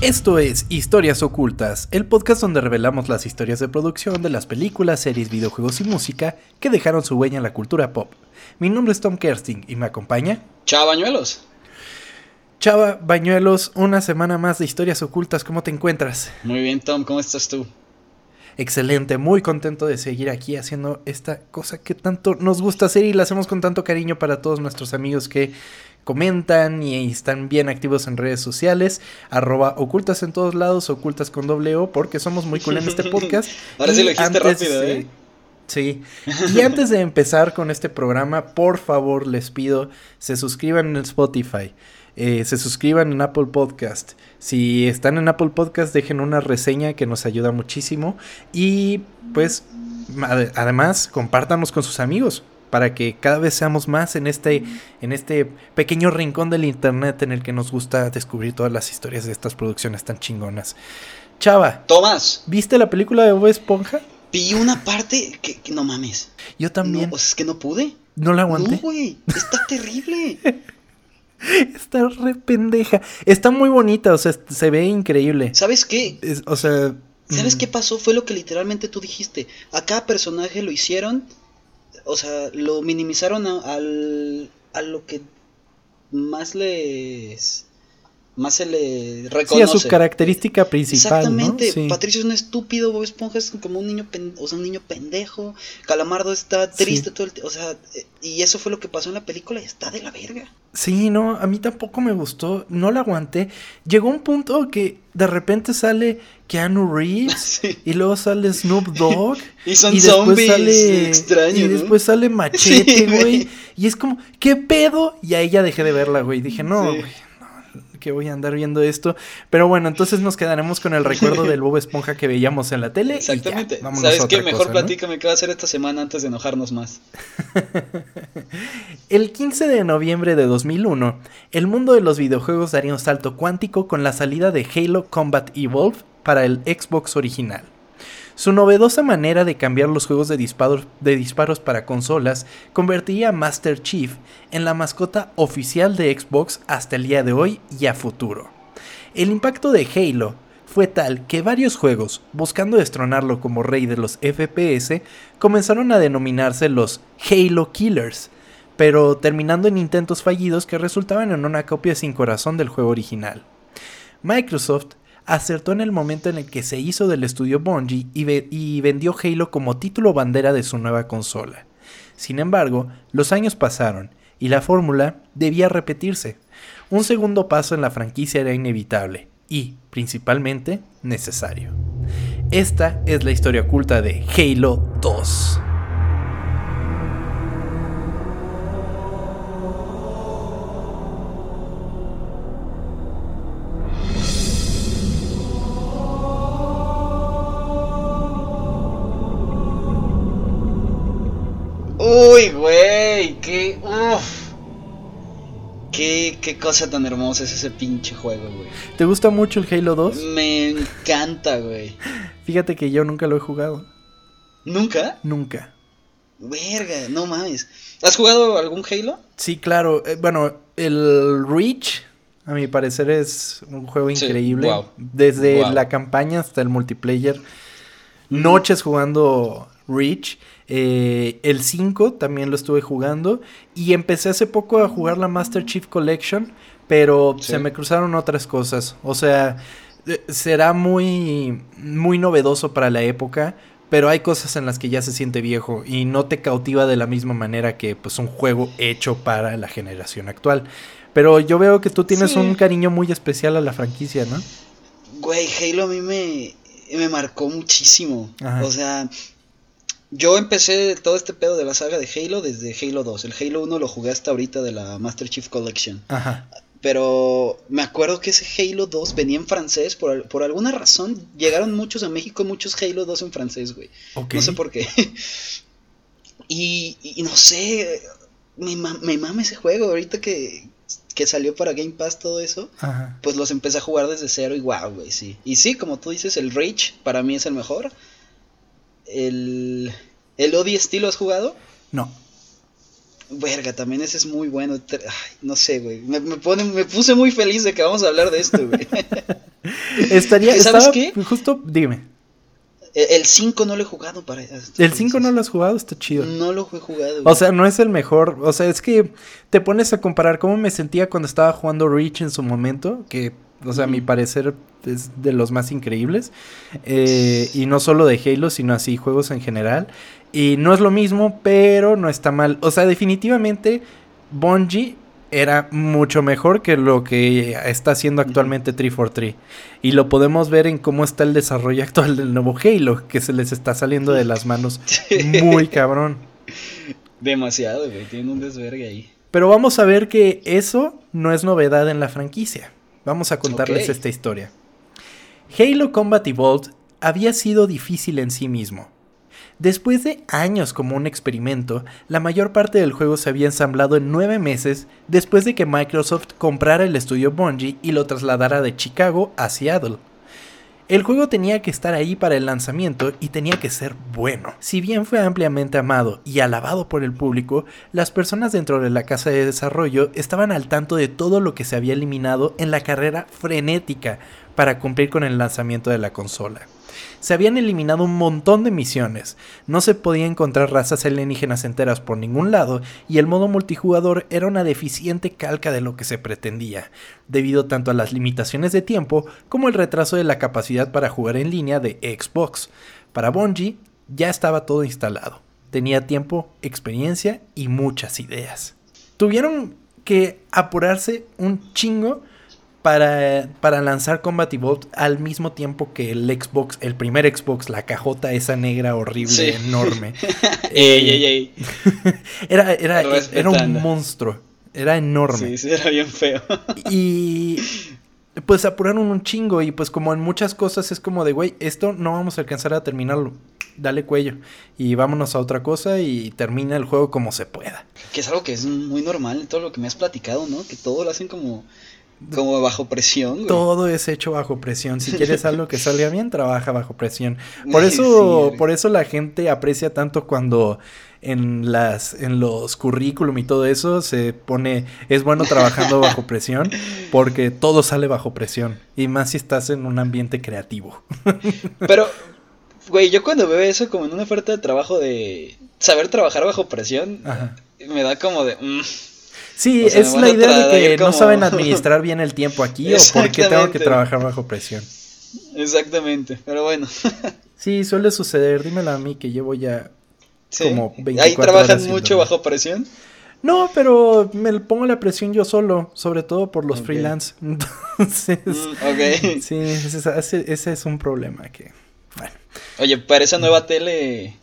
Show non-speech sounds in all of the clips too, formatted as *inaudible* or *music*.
Esto es Historias Ocultas, el podcast donde revelamos las historias de producción de las películas, series, videojuegos y música que dejaron su huella en la cultura pop. Mi nombre es Tom Kersting y me acompaña. Chava Bañuelos. Chava Bañuelos, una semana más de Historias Ocultas, ¿cómo te encuentras? Muy bien, Tom, ¿cómo estás tú? Excelente, muy contento de seguir aquí haciendo esta cosa que tanto nos gusta hacer y la hacemos con tanto cariño para todos nuestros amigos que comentan y están bien activos en redes sociales, arroba ocultas en todos lados, ocultas con doble O, porque somos muy cool en este *laughs* podcast. Ahora sí lo dijiste rápido, ¿eh? Sí. *laughs* Y antes de empezar con este programa, por favor les pido, se suscriban en Spotify. Eh, se suscriban en Apple Podcast. Si están en Apple Podcast, dejen una reseña que nos ayuda muchísimo. Y pues, además, compártanos con sus amigos para que cada vez seamos más en este, en este pequeño rincón del internet en el que nos gusta descubrir todas las historias de estas producciones tan chingonas. Chava. Tomás. ¿Viste la película de Bob Esponja? Vi una parte que, no mames. Yo también. No, es que no pude. No la aguanté. No, güey. Está terrible. *laughs* Está re pendeja. Está muy bonita, o sea, se ve increíble. ¿Sabes qué? o sea. ¿Sabes mm. qué pasó? Fue lo que literalmente tú dijiste. A cada personaje lo hicieron o sea, lo minimizaron a, al, a lo que más les más se le reconoce. Sí, a su característica principal. Exactamente. Patricio es un estúpido, Bob Esponja es como un niño, o sea, un niño pendejo. Calamardo está triste todo el tiempo. O sea, y eso fue lo que pasó en la película y está de la verga. Sí, no, a mí tampoco me gustó, no la aguanté. Llegó un punto que de repente sale Keanu *laughs* Reeves y luego sale Snoop Dogg *laughs* y son y después sale extraños, y después sale *laughs* Machete, güey, y es como, ¿qué pedo? Y ahí ya dejé de verla, güey. Dije, "No, güey, que voy a andar viendo esto. Pero bueno, entonces nos quedaremos con el recuerdo del Bob Esponja que veíamos en la tele. Exactamente. ¿Sabes qué? Mejor platícame qué va a hacer esta semana antes de enojarnos más. el 15 de noviembre de 2001, el mundo de los videojuegos daría un salto cuántico con la salida de Halo Combat Evolved para el Xbox original. Su novedosa manera de cambiar los juegos de disparos, de disparos, para consolas convertiría a Master Chief en la mascota oficial de Xbox hasta el día de hoy y a futuro. El impacto de Halo fue tal que varios juegos, buscando destronarlo como rey de los FPS, comenzaron a denominarse los Halo Killers, pero terminando en intentos fallidos que resultaban en una copia sin corazón del juego original. Microsoft acertó en el momento en el que se hizo del estudio Bungie y, vendió Halo como título bandera de su nueva consola. Sin embargo, los años pasaron y la fórmula debía repetirse. Un segundo paso en la franquicia era inevitable y, principalmente, necesario. Esta es la historia oculta de Halo 2. Qué, cosa tan hermosa es ese pinche juego, güey. ¿Te gusta mucho el Halo 2? Me encanta, güey. Fíjate que yo nunca lo he jugado. ¿Nunca? Nunca. Verga, no mames. ¿Has jugado algún Halo? Sí, claro. Eh, bueno, el Reach, a mi parecer, es un juego increíble. Desde la campaña hasta el multiplayer. Noches jugando Reach. Eh, el 5 también lo estuve jugando. Y empecé hace poco a jugar la Master Chief Collection. Pero se me cruzaron otras cosas. O sea, eh, será muy, muy novedoso para la época. Pero hay cosas en las que ya se siente viejo y no te cautiva de la misma manera que pues un juego hecho para la generación actual. Pero yo veo que tú tienes un cariño muy especial a la franquicia, ¿no? Güey, Halo a mí me, me marcó muchísimo. O sea, yo empecé todo este pedo de la saga de Halo desde Halo 2. El Halo 1 lo jugué hasta ahorita de la Master Chief Collection. Ajá. Pero me acuerdo que ese Halo 2 venía en francés. Por, por alguna razón llegaron muchos a México, muchos Halo 2 en francés, güey. No sé por qué. *laughs* y, y, no sé, me, me mama ese juego. Ahorita que, que salió para Game Pass todo eso, Ajá. pues los empecé a jugar desde cero y wow, güey, sí. Y sí, como tú dices, el Rage para mí es el mejor el, el Odi estilo has jugado? No. Verga, también ese es muy bueno. no sé, güey. Me, pone, me puse muy feliz de que vamos a hablar de esto, güey. *laughs* Estaría, ¿Sabes qué? Justo, dime. E, el 5 no lo he jugado para El 5 no lo has jugado, está chido. No lo he jugado. O sea, no es el mejor. O sea, es que te pones a comparar cómo me sentía cuando estaba jugando Reach en su momento, que, o sea, a mi parecer es de los más increíbles. Eh, y no solo de Halo, sino así juegos en general. Y no es lo mismo, pero no está mal. O sea, definitivamente Bungie era mucho mejor que lo que está haciendo actualmente 343. Y lo podemos ver en cómo está el desarrollo actual del nuevo Halo, que se les está saliendo de las manos *laughs* muy cabrón. Demasiado, güey, tiene un desvergue ahí. Pero vamos a ver que eso no es novedad en la franquicia. Vamos a contarles esta historia. Halo Combat Evolved había sido difícil en sí mismo. Después de años como un experimento, la mayor parte del juego se había ensamblado en nueve meses después de que Microsoft comprara el estudio Bungie y lo trasladara de Chicago a Seattle. El juego tenía que estar ahí para el lanzamiento y tenía que ser bueno. Si bien fue ampliamente amado y alabado por el público, las personas dentro de la casa de desarrollo estaban al tanto de todo lo que se había eliminado en la carrera frenética para cumplir con el lanzamiento de la consola. Se habían eliminado un montón de misiones, no se podía encontrar razas alienígenas enteras por ningún lado y el modo multijugador era una deficiente calca de lo que se pretendía, debido tanto a las limitaciones de tiempo como el retraso de la capacidad para jugar en línea de Xbox. Para Bungie ya estaba todo instalado, tenía tiempo, experiencia y muchas ideas. Tuvieron que apurarse un chingo para, para lanzar Combat Evolved al mismo tiempo que el Xbox, el primer Xbox, la cajota esa negra horrible, enorme. *laughs* Eh, *laughs* era, era, era un monstruo. Era enorme. Sí, sí, era bien feo. *laughs* y pues apuraron un chingo y pues como en muchas cosas es como de, güey, esto no vamos a alcanzar a terminarlo. Dale cuello y vámonos a otra cosa y termina el juego como se pueda. Que es algo que es muy normal en todo lo que me has platicado, ¿no? Que todo lo hacen como como bajo presión. Todo es hecho bajo presión. Si quieres algo que salga bien, *laughs* trabaja bajo presión. Por eso, por eso la gente aprecia tanto cuando en las, en los currículum y todo eso se pone, es bueno trabajando *laughs* bajo presión, porque todo sale bajo presión. Y más si estás en un ambiente creativo. *laughs* Pero, güey, yo cuando veo eso como en una oferta de trabajo de saber trabajar bajo presión, me da como de. Mm, Sí, es la idea de que no saben administrar bien el tiempo aquí o porque tengo que trabajar bajo presión. Exactamente, pero bueno. *laughs* sí, suele suceder. Dímelo a mí que llevo ya como 24 ¿Ahí trabajan mucho bajo presión? No, pero me pongo la presión yo solo, sobre todo por los freelance. *laughs* Entonces, mm, sí, ese, ese, es un problema que, bueno. Oye, para esa nueva tele...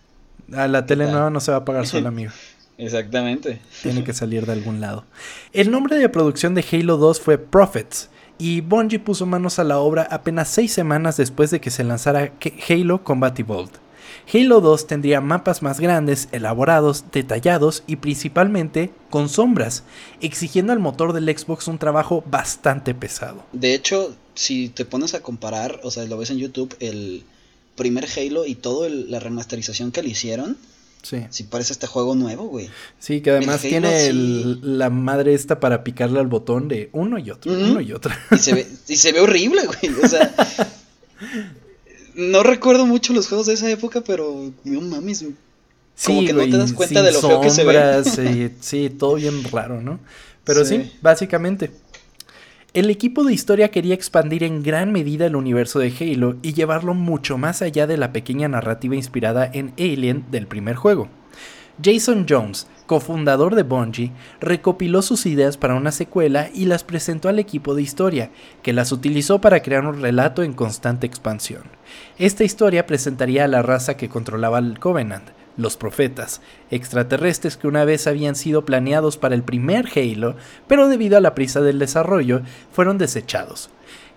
A la tele nueva no se va a pagar sola, *laughs* amigo. Exactamente. Tiene que salir de algún lado. El nombre de producción de Halo 2 fue Prophets, y Bungie puso manos a la obra apenas seis semanas después de que se lanzara Halo Combat Evolved. Halo 2 tendría mapas más grandes, elaborados, detallados y principalmente con sombras, exigiendo al motor del Xbox un trabajo bastante pesado. De hecho, si te pones a comparar, o sea, lo ves en YouTube, el primer Halo y toda la remasterización que le hicieron, Sí. Sí, parece este juego nuevo, güey. Sí, que además tiene la madre esta para picarle al botón de uno y otro, uno y otro. Y se ve, *laughs* y se ve horrible, güey. O sea. no recuerdo mucho los juegos de esa época, pero no mames. Como sí, que no te das cuenta de lo feo que se ve. sí, *laughs* sí, todo bien raro, ¿no? Pero sí básicamente. El equipo de historia quería expandir en gran medida el universo de Halo y llevarlo mucho más allá de la pequeña narrativa inspirada en Alien del primer juego. Jason Jones, cofundador de Bungie, recopiló sus ideas para una secuela y las presentó al equipo de historia, que las utilizó para crear un relato en constante expansión. Esta historia presentaría a la raza que controlaba el Covenant, los profetas, extraterrestres que una vez habían sido planeados para el primer Halo, pero debido a la prisa del desarrollo fueron desechados.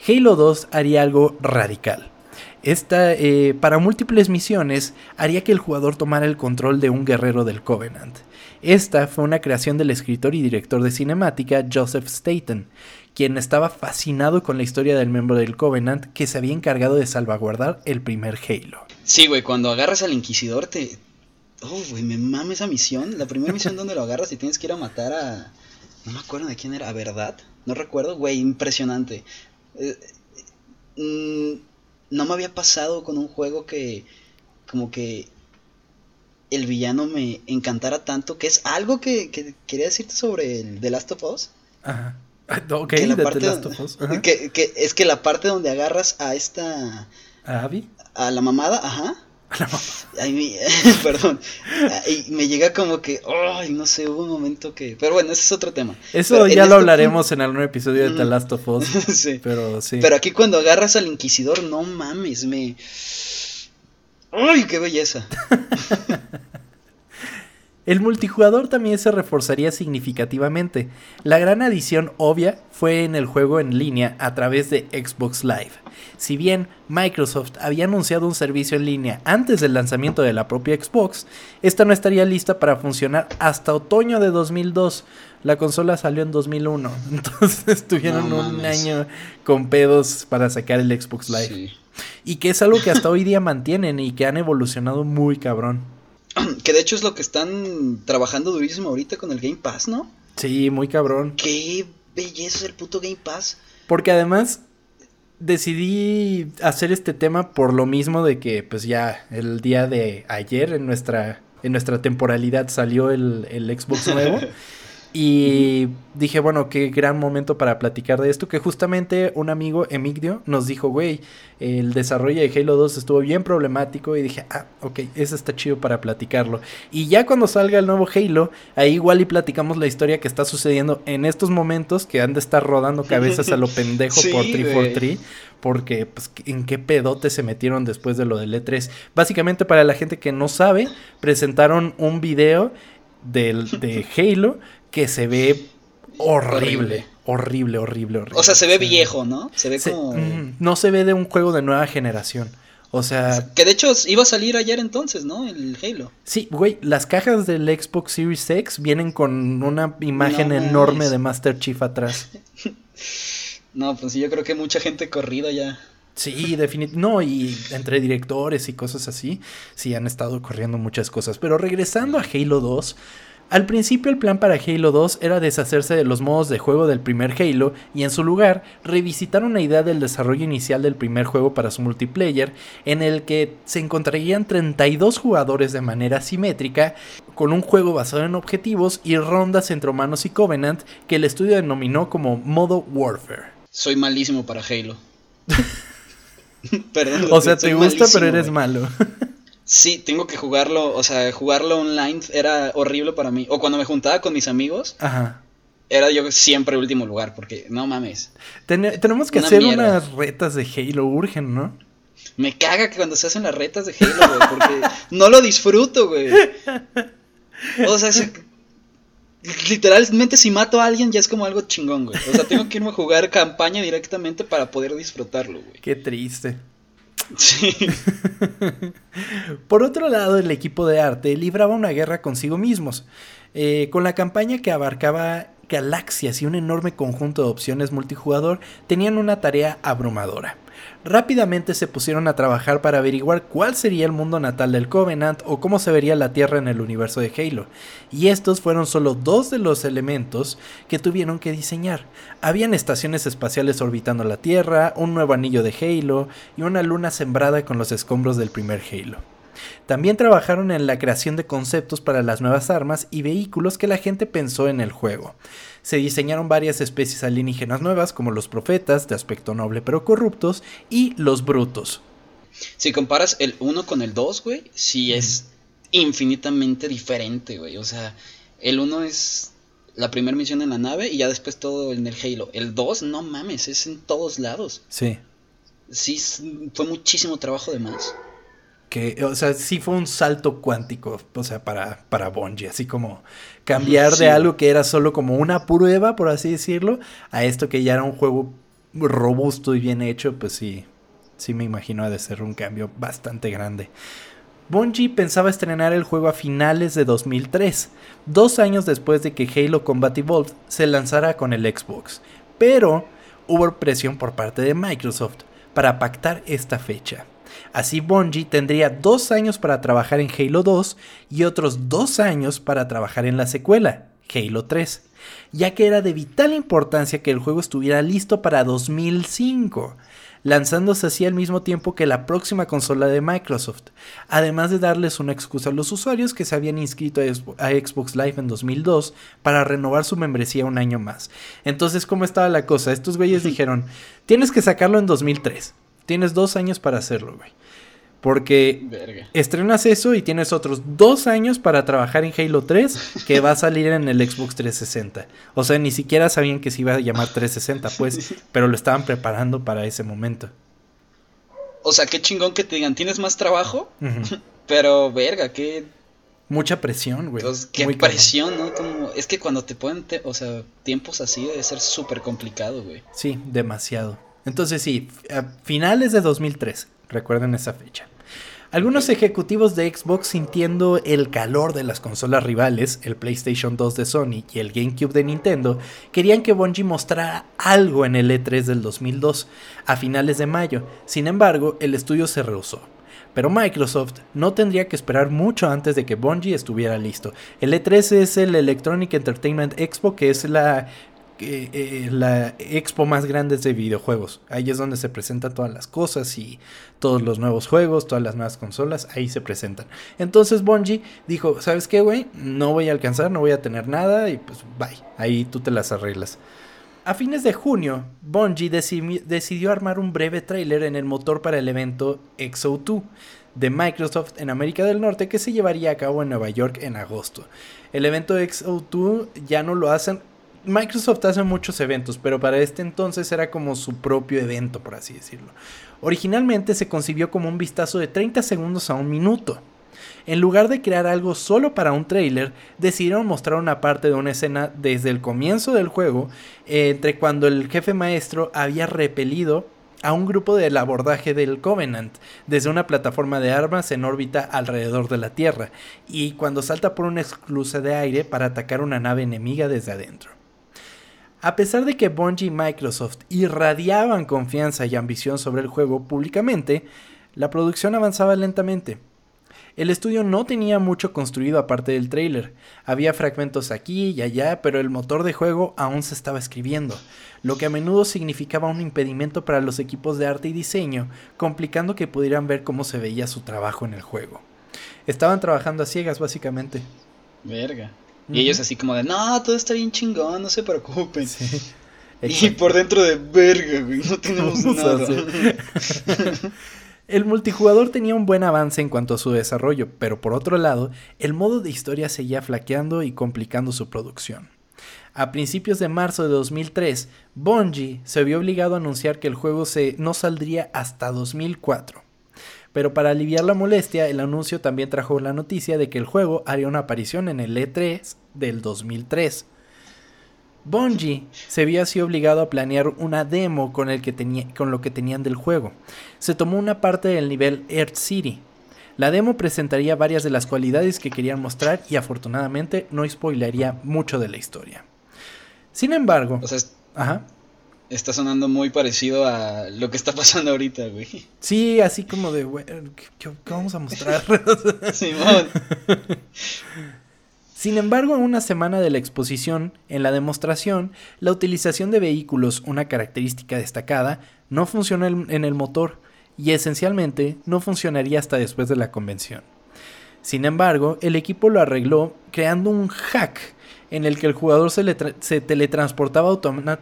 Halo 2 haría algo radical. Esta, eh, para múltiples misiones, haría que el jugador tomara el control de un guerrero del Covenant. Esta fue una creación del escritor y director de cinemática Joseph Staten, quien estaba fascinado con la historia del miembro del Covenant que se había encargado de salvaguardar el primer Halo. Sí, güey, cuando agarras al Inquisidor te, Oh, güey, me mame esa misión. La primera misión donde lo agarras y tienes que ir a matar a. No me acuerdo de quién era, ¿a verdad? No recuerdo, güey, impresionante. Eh, mm, no me había pasado con un juego que. Como que. El villano me encantara tanto, que es algo que, quería decirte sobre el The Last of Us. Ajá. Ok, que The Last of Us. Que, que, es que la parte donde agarras a esta. ¿A Abby? A la mamada, ajá *laughs* Ay, *laughs* perdón. Y me llega como que, ay, no sé, hubo un momento que. Pero bueno, ese es otro tema. Eso ya lo este hablaremos en algún episodio de The Last of Us. *laughs* sí. Pero sí. Pero aquí cuando agarras al Inquisidor, no mames, me. ¡Ay, qué belleza! El multijugador también se reforzaría significativamente. La gran adición obvia fue en el juego en línea a través de Xbox Live. Si bien Microsoft había anunciado un servicio en línea antes del lanzamiento de la propia Xbox, esta no estaría lista para funcionar hasta otoño de 2002. La consola salió en 2001, *laughs* entonces tuvieron un año con pedos para sacar el Xbox Live. Y que es algo que hasta hoy día mantienen y que han evolucionado muy cabrón. *clears throat* Que de hecho es lo que están trabajando durísimo ahorita con el Game Pass, ¿no? Sí, muy cabrón. Qué belleza es el puto Game Pass. Porque además decidí hacer este tema por lo mismo de que pues ya el día de ayer en nuestra en nuestra temporalidad salió el, el Xbox nuevo *laughs* Y dije, bueno, qué gran momento para platicar de esto, que justamente un amigo, Emigdio, nos dijo, güey, el desarrollo de Halo 2 estuvo bien problemático y dije, ah, ok, eso está chido para platicarlo. Y ya cuando salga el nuevo Halo, ahí igual y platicamos la historia que está sucediendo en estos momentos, que han de estar rodando cabezas a lo *laughs* pendejo por 343, porque pues en qué pedote se metieron después de lo del E3. Básicamente para la gente que no sabe, presentaron un video del, de *laughs* Halo que se ve horrible. Horrible, horrible, horrible. O sea, se ve viejo, ¿no? Se ve como. no se ve de un juego de nueva generación. O sea. Que de hecho iba a salir ayer entonces, ¿no? El Halo. Sí, güey. Las cajas del Xbox Series X vienen con una imagen enorme de Master Chief atrás. *laughs* no, pues yo creo que mucha gente corrida ya. Sí, definitivamente. No, y entre directores y cosas así, sí han estado corriendo muchas cosas. Pero regresando a Halo 2, al principio el plan para Halo 2 era deshacerse de los modos de juego del primer Halo y en su lugar revisitar una idea del desarrollo inicial del primer juego para su multiplayer en el que se encontrarían 32 jugadores de manera simétrica con un juego basado en objetivos y rondas entre humanos y Covenant que el estudio denominó como modo Warfare. Soy malísimo para Halo. *laughs* *laughs* Perdón. O sea, te gusta pero eres malo. *laughs* Sí, tengo que jugarlo, o sea, jugarlo online era horrible para mí. O cuando me juntaba con mis amigos, Ajá. era yo siempre último lugar, porque no mames. tenemos que hacer unas retas de Halo, urgen, ¿no? Me caga que cuando se hacen las retas de Halo, güey, porque no lo disfruto, güey. O sea, literalmente si mato a alguien ya es como algo chingón, güey. O sea, tengo que irme a jugar campaña directamente para poder disfrutarlo, güey. Qué triste. Sí. Por otro lado, el equipo de arte libraba una guerra consigo mismos, eh, con la campaña que abarcaba galaxias y un enorme conjunto de opciones multijugador, tenían una tarea abrumadora rápidamente se pusieron a trabajar para averiguar cuál sería el mundo natal del Covenant o cómo se vería la Tierra en el universo de Halo. Y estos fueron solo dos de los elementos que tuvieron que diseñar. Habían estaciones espaciales orbitando la Tierra, un nuevo anillo de Halo y una luna sembrada con los escombros del primer Halo. También trabajaron en la creación de conceptos para las nuevas armas y vehículos que la gente pensó en el juego se diseñaron varias especies alienígenas nuevas, como los profetas, de aspecto noble pero corruptos, y los brutos. Si comparas el 1 con el 2, güey, sí es infinitamente diferente, güey. O sea, el 1 es la primera misión en la nave y ya después todo en el Halo. El 2, no mames, es en todos lados. Sí. Sí, fue muchísimo trabajo de más que, o sea, sí fue un salto cuántico, o sea, para, para Bungie, así como cambiar de algo que era solo como una prueba, por así decirlo, a esto que ya era un juego robusto y bien hecho, pues sí, sí me imagino ha de ser un cambio bastante grande. Bungie pensaba estrenar el juego a finales de 2003, dos años después de que Halo Combat Evolved se lanzara con el Xbox, pero hubo presión por parte de Microsoft para pactar esta fecha. Así Bungie tendría dos años para trabajar en Halo 2 y otros dos años para trabajar en la secuela, Halo 3, ya que era de vital importancia que el juego estuviera listo para 2005 lanzándose así al mismo tiempo que la próxima consola de Microsoft, además de darles una excusa a los usuarios que se habían inscrito a Xbox Live en 2002 para renovar su membresía un año más. Entonces, ¿cómo estaba la cosa? Estos güeyes dijeron, tienes que sacarlo en 2003, tienes dos años para hacerlo, güey. Porque estrenas eso y tienes otros dos años para trabajar en Halo 3 que va a salir en el Xbox 360. O sea, ni siquiera sabían que se iba a llamar 360, pues, *laughs* pero lo estaban preparando para ese momento. O sea, qué chingón que te digan, ¿tienes más trabajo? *laughs* pero, verga, qué... Mucha presión, güey. qué presión, ¿no? Como, es que cuando te ponen, o tiempos así debe ser súper complicado, güey. Sí, demasiado. Entonces sí, a finales de 2003 Recuerden esa fecha. Algunos ejecutivos de Xbox sintiendo el calor de las consolas rivales, el PlayStation 2 de Sony y el GameCube de Nintendo, querían que Bungie mostrara algo en el E3 del 2002, a finales de mayo. Sin embargo, el estudio se rehusó. Pero Microsoft no tendría que esperar mucho antes de que Bungie estuviera listo. El E3 es el Electronic Entertainment Expo, que es la eh, la expo más grande de videojuegos. Ahí es donde se presentan todas las cosas y todos los nuevos juegos, todas las nuevas consolas, ahí se presentan. Entonces Bungie dijo, ¿sabes qué, güey? No voy a alcanzar, no voy a tener nada y pues bye, ahí tú te las arreglas. A fines de junio, Bungie decidió armar un breve tráiler en el motor para el evento XO2 de Microsoft en América del Norte que se llevaría a cabo en Nueva York en agosto. El evento XO2 ya no lo hacen Microsoft hace muchos eventos, pero para este entonces era como su propio evento, por así decirlo. Originalmente se concibió como un vistazo de 30 segundos a un minuto. En lugar de crear algo solo para un trailer, decidieron mostrar una parte de una escena desde el comienzo del juego, entre cuando el jefe maestro había repelido a un grupo del abordaje del Covenant desde una plataforma de armas en órbita alrededor de la Tierra, y cuando salta por una esclusa de aire para atacar una nave enemiga desde adentro. A pesar de que Bungie y Microsoft irradiaban confianza y ambición sobre el juego públicamente, la producción avanzaba lentamente. El estudio no tenía mucho construido aparte del trailer. Había fragmentos aquí y allá, pero el motor de juego aún se estaba escribiendo, lo que a menudo significaba un impedimento para los equipos de arte y diseño, complicando que pudieran ver cómo se veía su trabajo en el juego. Estaban trabajando a ciegas, básicamente. Verga. Y ellos así como de, no, todo está bien chingón, no se preocupen. *laughs* y por dentro de verga, güey, no tenemos nada. *laughs* El multijugador tenía un buen avance en cuanto a su desarrollo, pero por otro lado, el modo de historia seguía flaqueando y complicando su producción. A principios de marzo de 2003, Bungie se vio obligado a anunciar que el juego se no saldría hasta 2004. Pero para aliviar la molestia, el anuncio también trajo la noticia de que el juego haría una aparición en el E3 del 2003. Bungie se vio así obligado a planear una demo con, el que tenía, con lo que tenían del juego. Se tomó una parte del nivel Earth City. La demo presentaría varias de las cualidades que querían mostrar y afortunadamente no spoilearía mucho de la historia. Sin embargo, ajá está sonando muy parecido a lo que está pasando ahorita, güey. Sí, así como de, güey, ¿qué, vamos a mostrar? *laughs* Simón. Sin embargo, en una semana de la exposición, en la demostración, la utilización de vehículos, una característica destacada, no funciona en el motor y esencialmente no funcionaría hasta después de la convención. Sin embargo, el equipo lo arregló creando un hack en el que el jugador se, se teletransportaba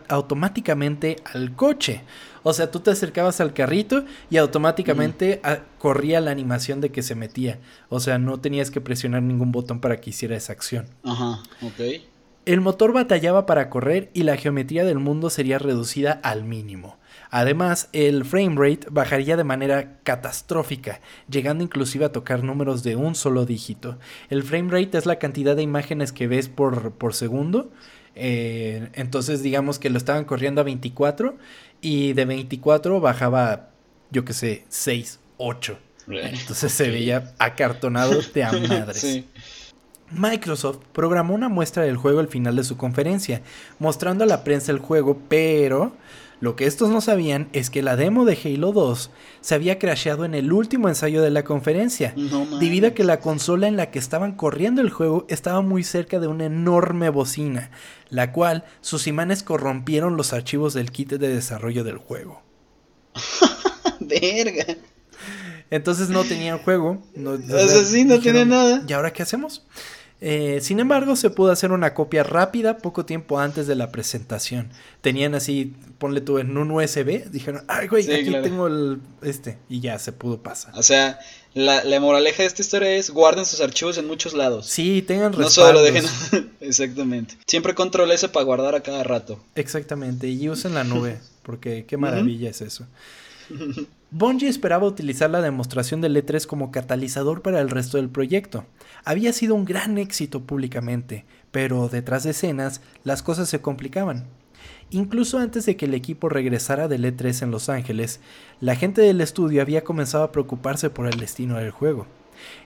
automáticamente al coche. O sea, tú te acercabas al carrito y automáticamente corría la animación de que se metía. O sea, no tenías que presionar ningún botón para que hiciera esa acción. Ajá, ok. El motor batallaba para correr y la geometría del mundo sería reducida al mínimo. Además, el frame rate bajaría de manera catastrófica, llegando inclusive a tocar números de un solo dígito. El frame rate es la cantidad de imágenes que ves por, por segundo. Eh, entonces, digamos que lo estaban corriendo a 24 y de 24 bajaba, yo que sé, 6, 8. Entonces se veía acartonado de a *laughs* madres. Microsoft programó una muestra del juego al final de su conferencia, mostrando a la prensa el juego, pero Lo que estos no sabían es que la demo de Halo 2 se había crasheado en el último ensayo de la conferencia, debido a que la consola en la que estaban corriendo el juego estaba muy cerca de una enorme bocina, la cual sus imanes corrompieron los archivos del kit de desarrollo del juego. *laughs* Verga. Entonces no tenían juego. No, o sea, sí, no tiene nada. ¿Y ahora qué hacemos? Eh, sin embargo, se pudo hacer una copia rápida poco tiempo antes de la presentación. Tenían así, ponle tú en un USB, dijeron, ay, güey, aquí tengo el este, y ya se pudo pasar. O sea, la, moraleja de esta historia es guarden sus archivos en muchos lados. Sí, tengan respaldos. No solo dejen. *laughs* Exactamente. Siempre control ese para guardar a cada rato. Exactamente, y usen la nube, *laughs* porque qué maravilla es eso. *laughs* Bungie esperaba utilizar la demostración del E3 como catalizador para el resto del proyecto. Había sido un gran éxito públicamente, pero detrás de escenas las cosas se complicaban. Incluso antes de que el equipo regresara del E3 en Los Ángeles, la gente del estudio había comenzado a preocuparse por el destino del juego.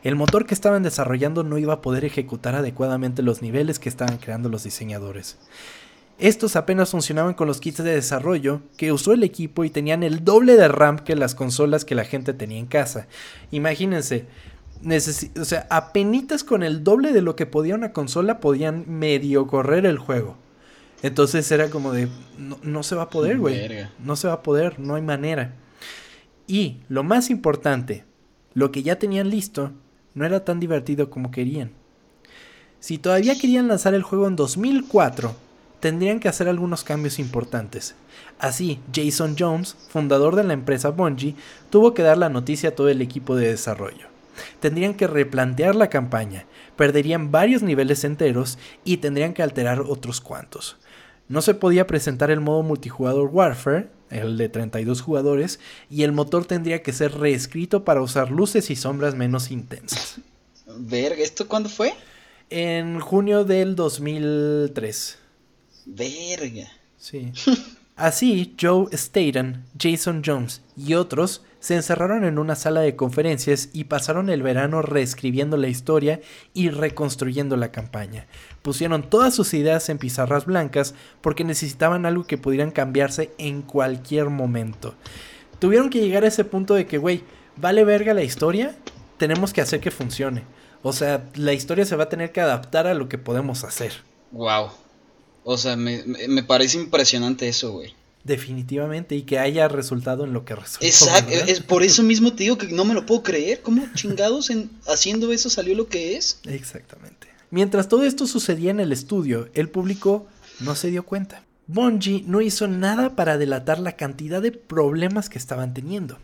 El motor que estaban desarrollando no iba a poder ejecutar adecuadamente los niveles que estaban creando los diseñadores. Estos apenas funcionaban con los kits de desarrollo que usó el equipo y tenían el doble de RAM que las consolas que la gente tenía en casa. Imagínense, o sea, apenitas con el doble de lo que podía una consola podían medio correr el juego. Entonces era como de, no, se va a poder, güey. No se va a poder, no hay manera. Y lo más importante, lo que ya tenían listo no era tan divertido como querían. Si todavía querían lanzar el juego en 2004, tendrían que hacer algunos cambios importantes. Así, Jason Jones, fundador de la empresa Bungie, tuvo que dar la noticia a todo el equipo de desarrollo. Tendrían que replantear la campaña, perderían varios niveles enteros y tendrían que alterar otros cuantos. No se podía presentar el modo multijugador Warfare, el de 32 jugadores, y el motor tendría que ser reescrito para usar luces y sombras menos intensas. Verga, ¿esto cuándo fue? En junio del 2003. Verga. Sí. Así, Joe Staten, Jason Jones y otros se encerraron en una sala de conferencias y pasaron el verano reescribiendo la historia y reconstruyendo la campaña. Pusieron todas sus ideas en pizarras blancas porque necesitaban algo que pudieran cambiarse en cualquier momento. Tuvieron que llegar a ese punto de que, güey, vale verga la historia, tenemos que hacer que funcione. O sea, la historia se va a tener que adaptar a lo que podemos hacer. Wow. O sea, me, me parece impresionante eso, güey. Definitivamente, y que haya resultado en lo que resultó. Exacto, es por eso mismo te digo que no me lo puedo creer. ¿Cómo chingados en, haciendo eso salió lo que es? Exactamente. Mientras todo esto sucedía en el estudio, el público no se dio cuenta. Bungie no hizo nada para delatar la cantidad de problemas que estaban teniendo.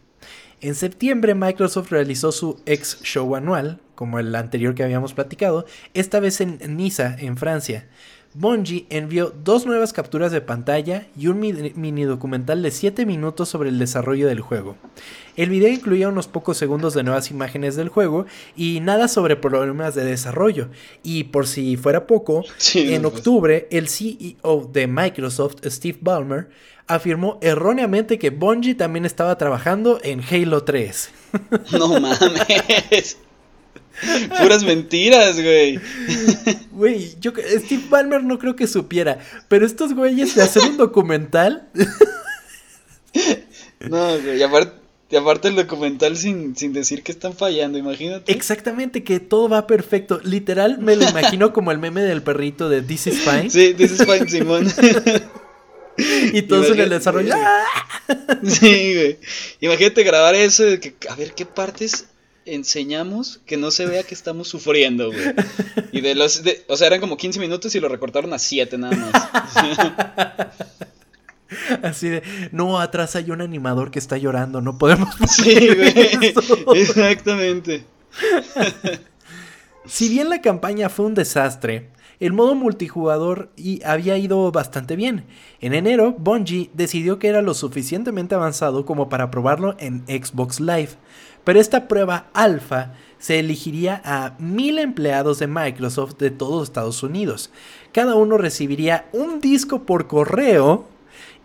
En septiembre Microsoft realizó su ex show anual, como el anterior que habíamos platicado, esta vez en Niza, en Francia. Bungie envió dos nuevas capturas de pantalla y un mini documental de 7 minutos sobre el desarrollo del juego. El video incluía unos pocos segundos de nuevas imágenes del juego y nada sobre problemas de desarrollo. Y por si fuera poco, en octubre el CEO de Microsoft, Steve Ballmer, afirmó erróneamente que Bungie también estaba trabajando en Halo 3. No *laughs* mames. *laughs* Puras mentiras, güey. Güey, yo Steve Ballmer no creo que supiera, pero estos güeyes de hacer un documental. *laughs* no, güey, y aparte, el documental sin, sin decir que están fallando, imagínate. Exactamente, que todo va perfecto. Literal, me lo imagino como el meme del perrito de This is fine. Sí, This is fine, Simón. *laughs* y todos en el desarrollo. sí, güey. Imagínate grabar eso de que, a ver, ¿qué partes enseñamos que no se vea que estamos sufriendo, güey. Y de los, o sea, eran como 15 minutos y lo recortaron a 7 nada más. *laughs* Así de, no, atrás hay un animador que está llorando, no podemos. *laughs* Sí, güey. Exactamente. *laughs* si bien la campaña fue un desastre, el modo multijugador y había ido bastante bien. En enero, Bungie decidió que era lo suficientemente avanzado como para probarlo en Xbox Live. Pero esta prueba alfa se elegiría a mil empleados de Microsoft de todos Estados Unidos. Cada uno recibiría un disco por correo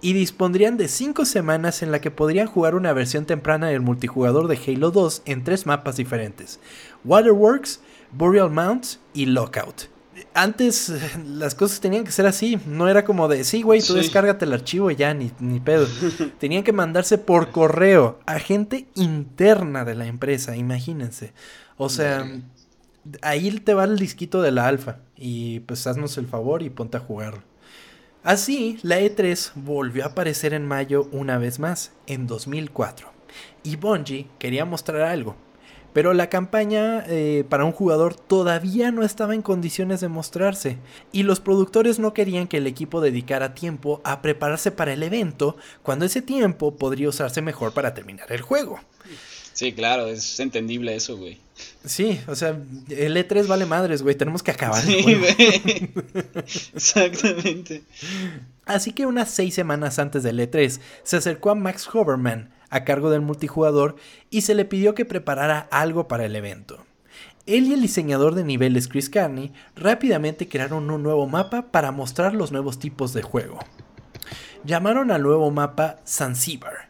y dispondrían de 5 semanas en la que podrían jugar una versión temprana del multijugador de Halo 2 en tres mapas diferentes: Waterworks, Boreal Mounts y Lockout. Antes las cosas tenían que ser así. No era como de, sí, güey, tú descárgate el archivo y ya, ni, ni pedo. *laughs* tenían que mandarse por correo a gente interna de la empresa, imagínense. O sea, ahí te va el disquito de la alfa. Y pues haznos el favor y ponte a jugarlo. Así, la E3 volvió a aparecer en mayo una vez más, en 2004. Y Bungie quería mostrar algo, pero la campaña eh, para un jugador todavía no estaba en condiciones de mostrarse, y los productores no querían que el equipo dedicara tiempo a prepararse para el evento, cuando ese tiempo podría usarse mejor para terminar el juego. Sí, claro, es entendible eso, güey. Sí, o sea, el E3 vale madres, güey, tenemos que acabar. Sí, güey. *laughs* Exactamente. Así que unas seis semanas antes del E3, se acercó a Max Hoverman, a cargo del multijugador y se le pidió que preparara algo para el evento. Él y el diseñador de niveles Chris Carney rápidamente crearon un nuevo mapa para mostrar los nuevos tipos de juego. Llamaron al nuevo mapa Zanzibar,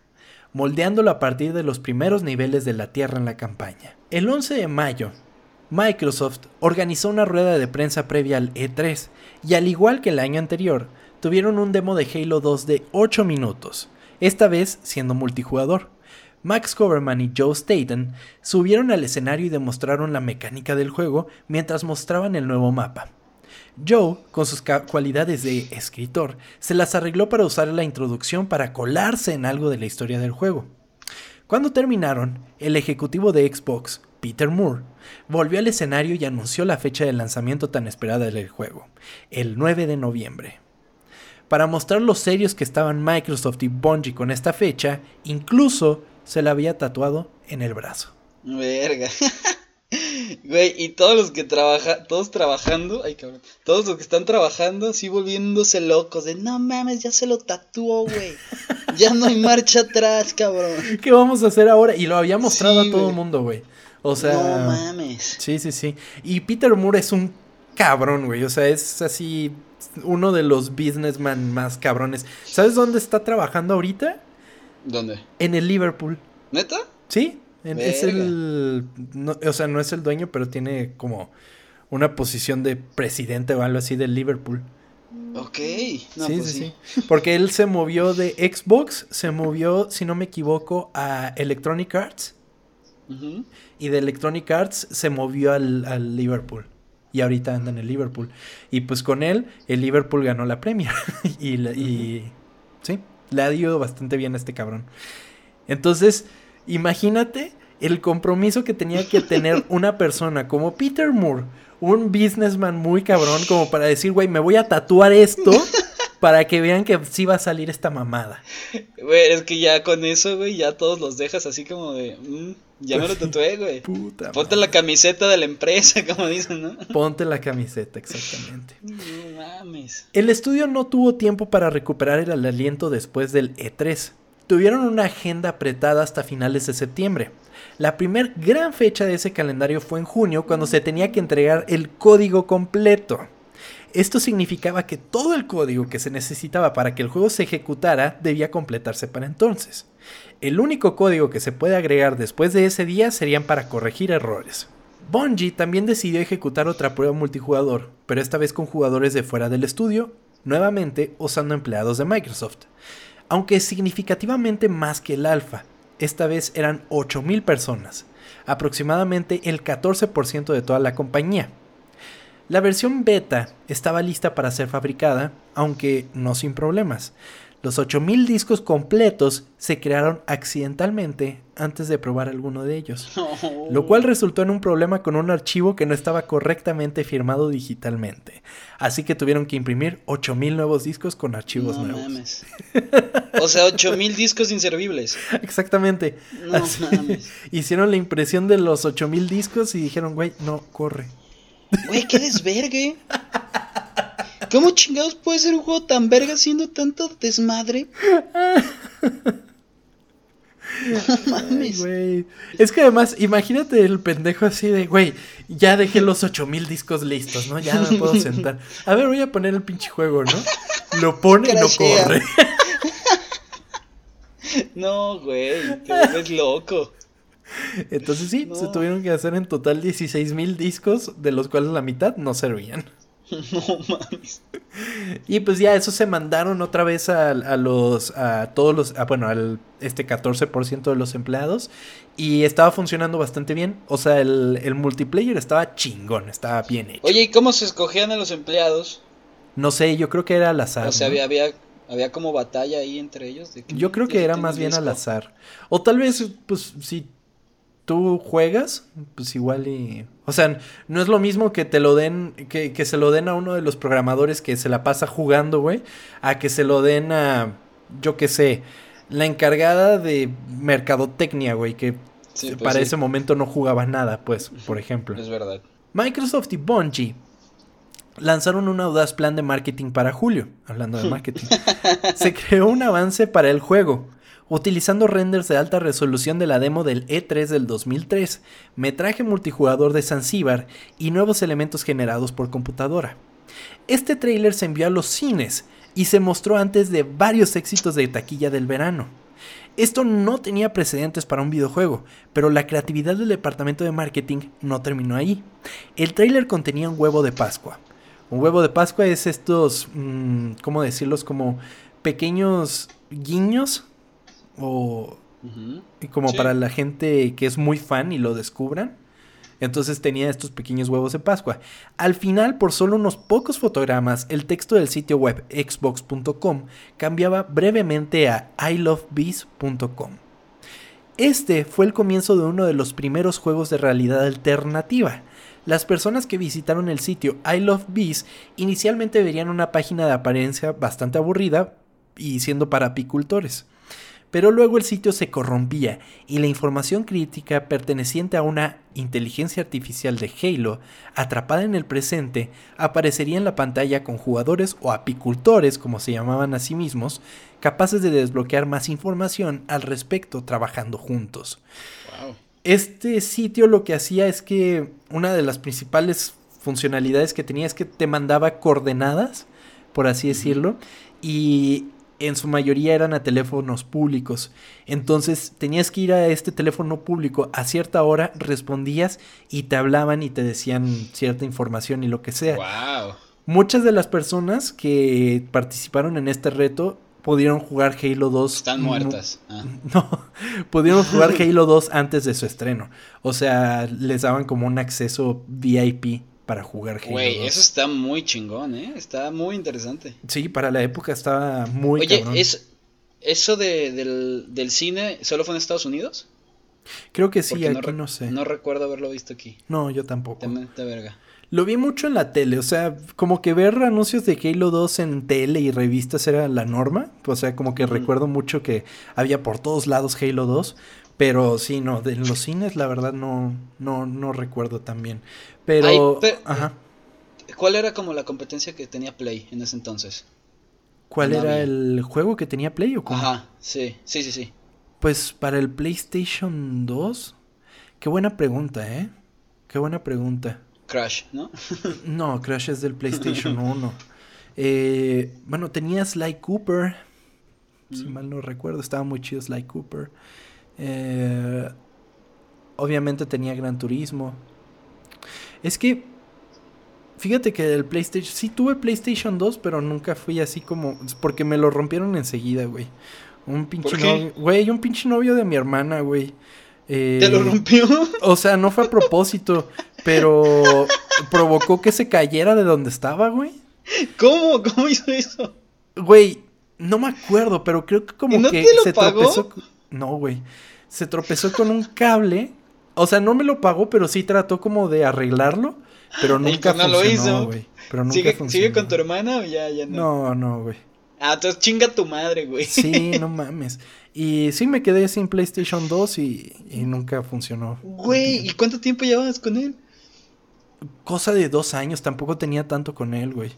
moldeándolo a partir de los primeros niveles de la Tierra en la campaña. El 11 de mayo, Microsoft organizó una rueda de prensa previa al E3 y al igual que el año anterior, tuvieron un demo de Halo 2 de 8 minutos, esta vez siendo multijugador. Max Coverman y Joe Staten subieron al escenario y demostraron la mecánica del juego mientras mostraban el nuevo mapa. Joe, con sus cualidades de escritor, se las arregló para usar la introducción para colarse en algo de la historia del juego. Cuando terminaron, el ejecutivo de Xbox, Peter Moore, volvió al escenario y anunció la fecha de lanzamiento tan esperada del juego, el 9 de noviembre. Para mostrar lo serios que estaban Microsoft y Bungie con esta fecha, incluso se la había tatuado en el brazo. Verga. *laughs* Güey, y todos los que trabajan, todos trabajando, ay cabrón, todos los que están trabajando así volviéndose locos de no mames, ya se lo tatuó, güey. Ya no hay marcha atrás, cabrón. *laughs* ¿Qué vamos a hacer ahora? Y lo había mostrado a todo el mundo, güey. O sea, no mames. Sí, sí, sí. Y Peter Moore es un cabrón, güey. O sea, es así uno de los businessmen más cabrones. ¿Sabes dónde está trabajando ahorita? ¿Dónde? En el Liverpool. ¿Neta? Sí, es el. o sea, no es el dueño, pero tiene como una posición de presidente o algo así del Liverpool. Ok. sí, pues sí, sí, Porque él se movió de Xbox, se movió, si no me equivoco, a Electronic Arts. Y de Electronic Arts se movió al, al Liverpool y ahorita anda en el Liverpool. Y pues con él, el Liverpool ganó la Premier. *laughs* y, y sí, le ha ido bastante bien a este cabrón. Entonces, imagínate el compromiso que tenía que tener *laughs* una persona como Peter Moore, un businessman muy cabrón, como para decir, güey, me voy a tatuar esto para que vean que sí va a salir esta mamada. Güey, es que ya con eso, güey, ya todos los dejas así como de... Mm, ya me lo tatué, güey. Puta Ponte la camiseta de la empresa, *laughs* como dicen, ¿no? Ponte la camiseta, exactamente. No mames. El estudio no tuvo tiempo para recuperar el aliento después del E3. Tuvieron una agenda apretada hasta finales de septiembre. La primer gran fecha de ese calendario fue en junio, cuando se tenía que entregar el código completo. Esto significaba que todo el código que se necesitaba para que el juego se ejecutara debía completarse para entonces. El único código que se puede agregar después de ese día serían para corregir errores. Bungie también decidió ejecutar otra prueba multijugador, pero esta vez con jugadores de fuera del estudio, nuevamente usando empleados de Microsoft. Aunque significativamente más que el alfa, esta vez eran 8.000 personas, aproximadamente el 14% de toda la compañía. La versión beta estaba lista para ser fabricada, aunque no sin problemas. Los 8000 discos completos se crearon accidentalmente antes de probar alguno de ellos, *laughs* lo cual resultó en un problema con un archivo que no estaba correctamente firmado digitalmente. Así que tuvieron que imprimir 8000 nuevos discos con archivos nuevos. Mames. *laughs* O sea, 8000 discos inservibles. Exactamente. No mames. *laughs* Hicieron la impresión de los 8000 discos y dijeron, güey, no, corre. Güey, qué desvergue. ¿Cómo chingados puede ser un juego tan verga siendo tanto desmadre? No mames. Es que además, imagínate el pendejo así de, güey, ya dejé los 8000 discos listos, ¿no? Ya me puedo sentar. A ver, voy a poner el pinche juego, ¿no? Lo pone y no corre. *laughs* No, güey, te vuelves loco. *laughs* Entonces sí, se tuvieron que hacer en total 16 mil discos, de los cuales la mitad no servían. *laughs* No mames. Y pues ya eso se mandaron otra vez a, los, a todos los, bueno, al este 14% de los empleados y estaba funcionando bastante bien. O sea, el, multiplayer estaba chingón, estaba bien hecho. Oye, ¿y cómo se escogían a los empleados? No sé, yo creo que era al azar. O sea, había, había, había como batalla ahí entre ellos. yo creo que era más bien al azar. O tal vez, pues, si tú juegas, pues igual y... O sea, no es lo mismo que te lo den, que, que se lo den a uno de los programadores que se la pasa jugando, güey, a que se lo den a, yo qué sé, la encargada de mercadotecnia, güey, que pues para ese momento no jugaba nada, pues, por ejemplo. Es verdad. Microsoft y Bungie lanzaron un audaz plan de marketing para julio, hablando de marketing. *laughs* se creó un avance para el juego utilizando renders de alta resolución de la demo del E3 del 2003, metraje multijugador de Zanzíbar y nuevos elementos generados por computadora. Este tráiler se envió a los cines y se mostró antes de varios éxitos de taquilla del verano. Esto no tenía precedentes para un videojuego, pero la creatividad del departamento de marketing no terminó ahí. El tráiler contenía un huevo de Pascua. Un huevo de Pascua es estos, mm, ¿cómo decirlos? Como pequeños guiños o y como para la gente que es muy fan y lo descubran. Entonces tenía estos pequeños huevos de Pascua. Al final, por solo unos pocos fotogramas, el texto del sitio web xbox.com cambiaba brevemente a ilovebees.com. Este fue el comienzo de uno de los primeros juegos de realidad alternativa. Las personas que visitaron el sitio I Love Bees inicialmente verían una página de apariencia bastante aburrida y siendo para apicultores pero luego el sitio se corrompía y la información crítica perteneciente a una inteligencia artificial de Halo, atrapada en el presente, aparecería en la pantalla con jugadores o apicultores, como se llamaban a sí mismos, capaces de desbloquear más información al respecto trabajando juntos. Este sitio lo que hacía es que una de las principales funcionalidades que tenía es que te mandaba coordenadas, por así decirlo, y en su mayoría eran a teléfonos públicos. Entonces tenías que ir a este teléfono público a cierta hora, respondías y te hablaban y te decían cierta información y lo que sea. Wow. Muchas de las personas que participaron en este reto pudieron jugar Halo 2. Están muertas. Ah. *laughs* No, pudieron jugar *laughs* Halo 2 antes de su estreno. O sea, les daban como un acceso VIP para jugar Halo Güey, eso está muy chingón, ¿eh? Está muy interesante. Sí, para la época estaba muy Oye, ¿es, ¿eso de, del, cine solo fue en Estados Unidos? Creo que sí, aquí no, sé. No recuerdo haberlo visto aquí. No, yo tampoco. De, verga. Lo vi mucho en la tele, o sea, como que ver anuncios de Halo 2 en tele y revistas era la norma. O sea, como que recuerdo mucho que había por todos lados Halo 2. Pero sí, no, de los cines la verdad no, no, no recuerdo tan bien. Pero, ajá. ¿Cuál era como la competencia que tenía Play en ese entonces? ¿Cuál era el juego que tenía Play o cómo? Ajá, sí, sí, sí, sí. Pues para el PlayStation 2, qué buena pregunta, ¿eh? Qué buena pregunta. Crash, ¿no? *laughs* no, Crash es del PlayStation *laughs* 1. Eh, bueno, tenía Sly Cooper. Si mal no recuerdo, estaba muy chido Sly Cooper. Eh, obviamente tenía Gran Turismo. Es que, fíjate que el PlayStation, sí tuve PlayStation 2, pero nunca fui así como, porque me lo rompieron enseguida, güey. Un pinche novio, güey, un pinche novio de mi hermana, güey. ¿Te lo eh, rompió? O sea, no fue a propósito, pero provocó que se cayera de donde estaba, güey. ¿Cómo? ¿Cómo hizo eso? Güey, no me acuerdo, pero creo que como que se tropezó. No, güey. Se tropezó con un cable. O sea, no me lo pagó, pero sí trató como de arreglarlo. Pero nunca no funcionó, lo hizo. Pero nunca ¿Sigue, ¿Sigue con tu hermana o ya, ya no? No, no, güey. Ah, entonces chinga tu madre, güey. Sí, no *laughs* mames. Y sí me quedé sin PlayStation 2 y, y nunca funcionó. Güey, ¿y cuánto tiempo llevabas con él? Cosa de dos años, tampoco tenía tanto con él, güey.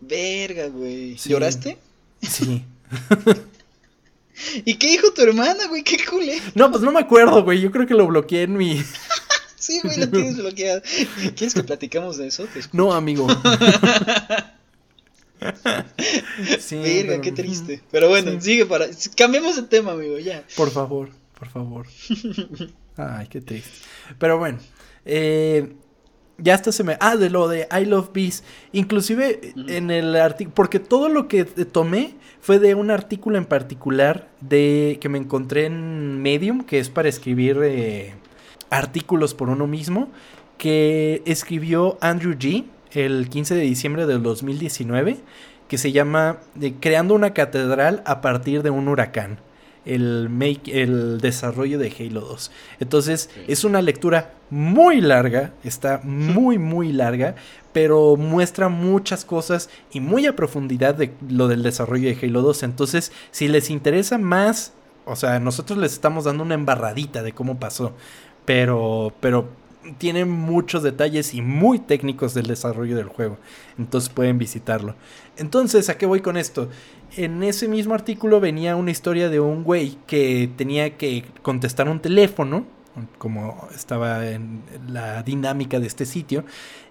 Verga, güey. ¿Lloraste? Sí. *laughs* *laughs* ¿Y qué dijo tu hermana, güey? ¿Qué culé? No, pues no me acuerdo, güey. Yo creo que lo bloqueé en mi. *laughs* sí, güey, lo tienes bloqueado. ¿Quieres que platicamos de eso? No, amigo. *laughs* sí, Verga, qué triste. Pero bueno, sigue para. Cambiemos de tema, amigo, ya. Por favor, por favor. Ay, qué triste. Pero bueno. Eh, Ya hasta se me... Ah, de lo de I Love Bees. Inclusive en el artículo... Porque todo lo que tomé fue de un artículo en particular de que me encontré en Medium, que es para escribir eh, artículos por uno mismo, que escribió Andrew G. el 15 de diciembre del 2019, que se llama Creando una catedral a partir de un huracán el, make, el desarrollo de Halo 2. Entonces es una lectura muy larga, está muy muy larga, pero muestra muchas cosas y muy a profundidad de lo del desarrollo de Halo 2. Entonces si les interesa más, o sea, nosotros les estamos dando una embarradita de cómo pasó, pero, pero tiene muchos detalles y muy técnicos del desarrollo del juego. Entonces pueden visitarlo. Entonces, ¿a qué voy con esto? En ese mismo artículo venía una historia de un güey que tenía que contestar un teléfono, como estaba en la dinámica de este sitio,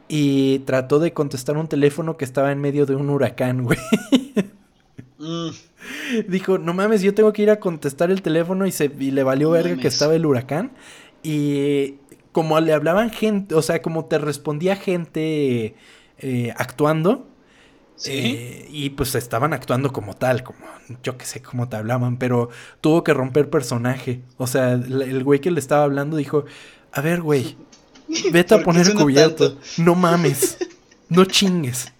y trató de contestar un teléfono que estaba en medio de un huracán, güey. Mm. Dijo, no mames, yo tengo que ir a contestar el teléfono y, se, le valió verga que estaba el huracán. Y como le hablaban gente, o sea, como te respondía gente eh, actuando. Eh, y pues estaban actuando como tal, como yo que sé cómo te hablaban, pero tuvo que romper personaje. O sea, el güey que le estaba hablando dijo, a ver, güey, *laughs* vete a poner cubierto. No mames, no chingues.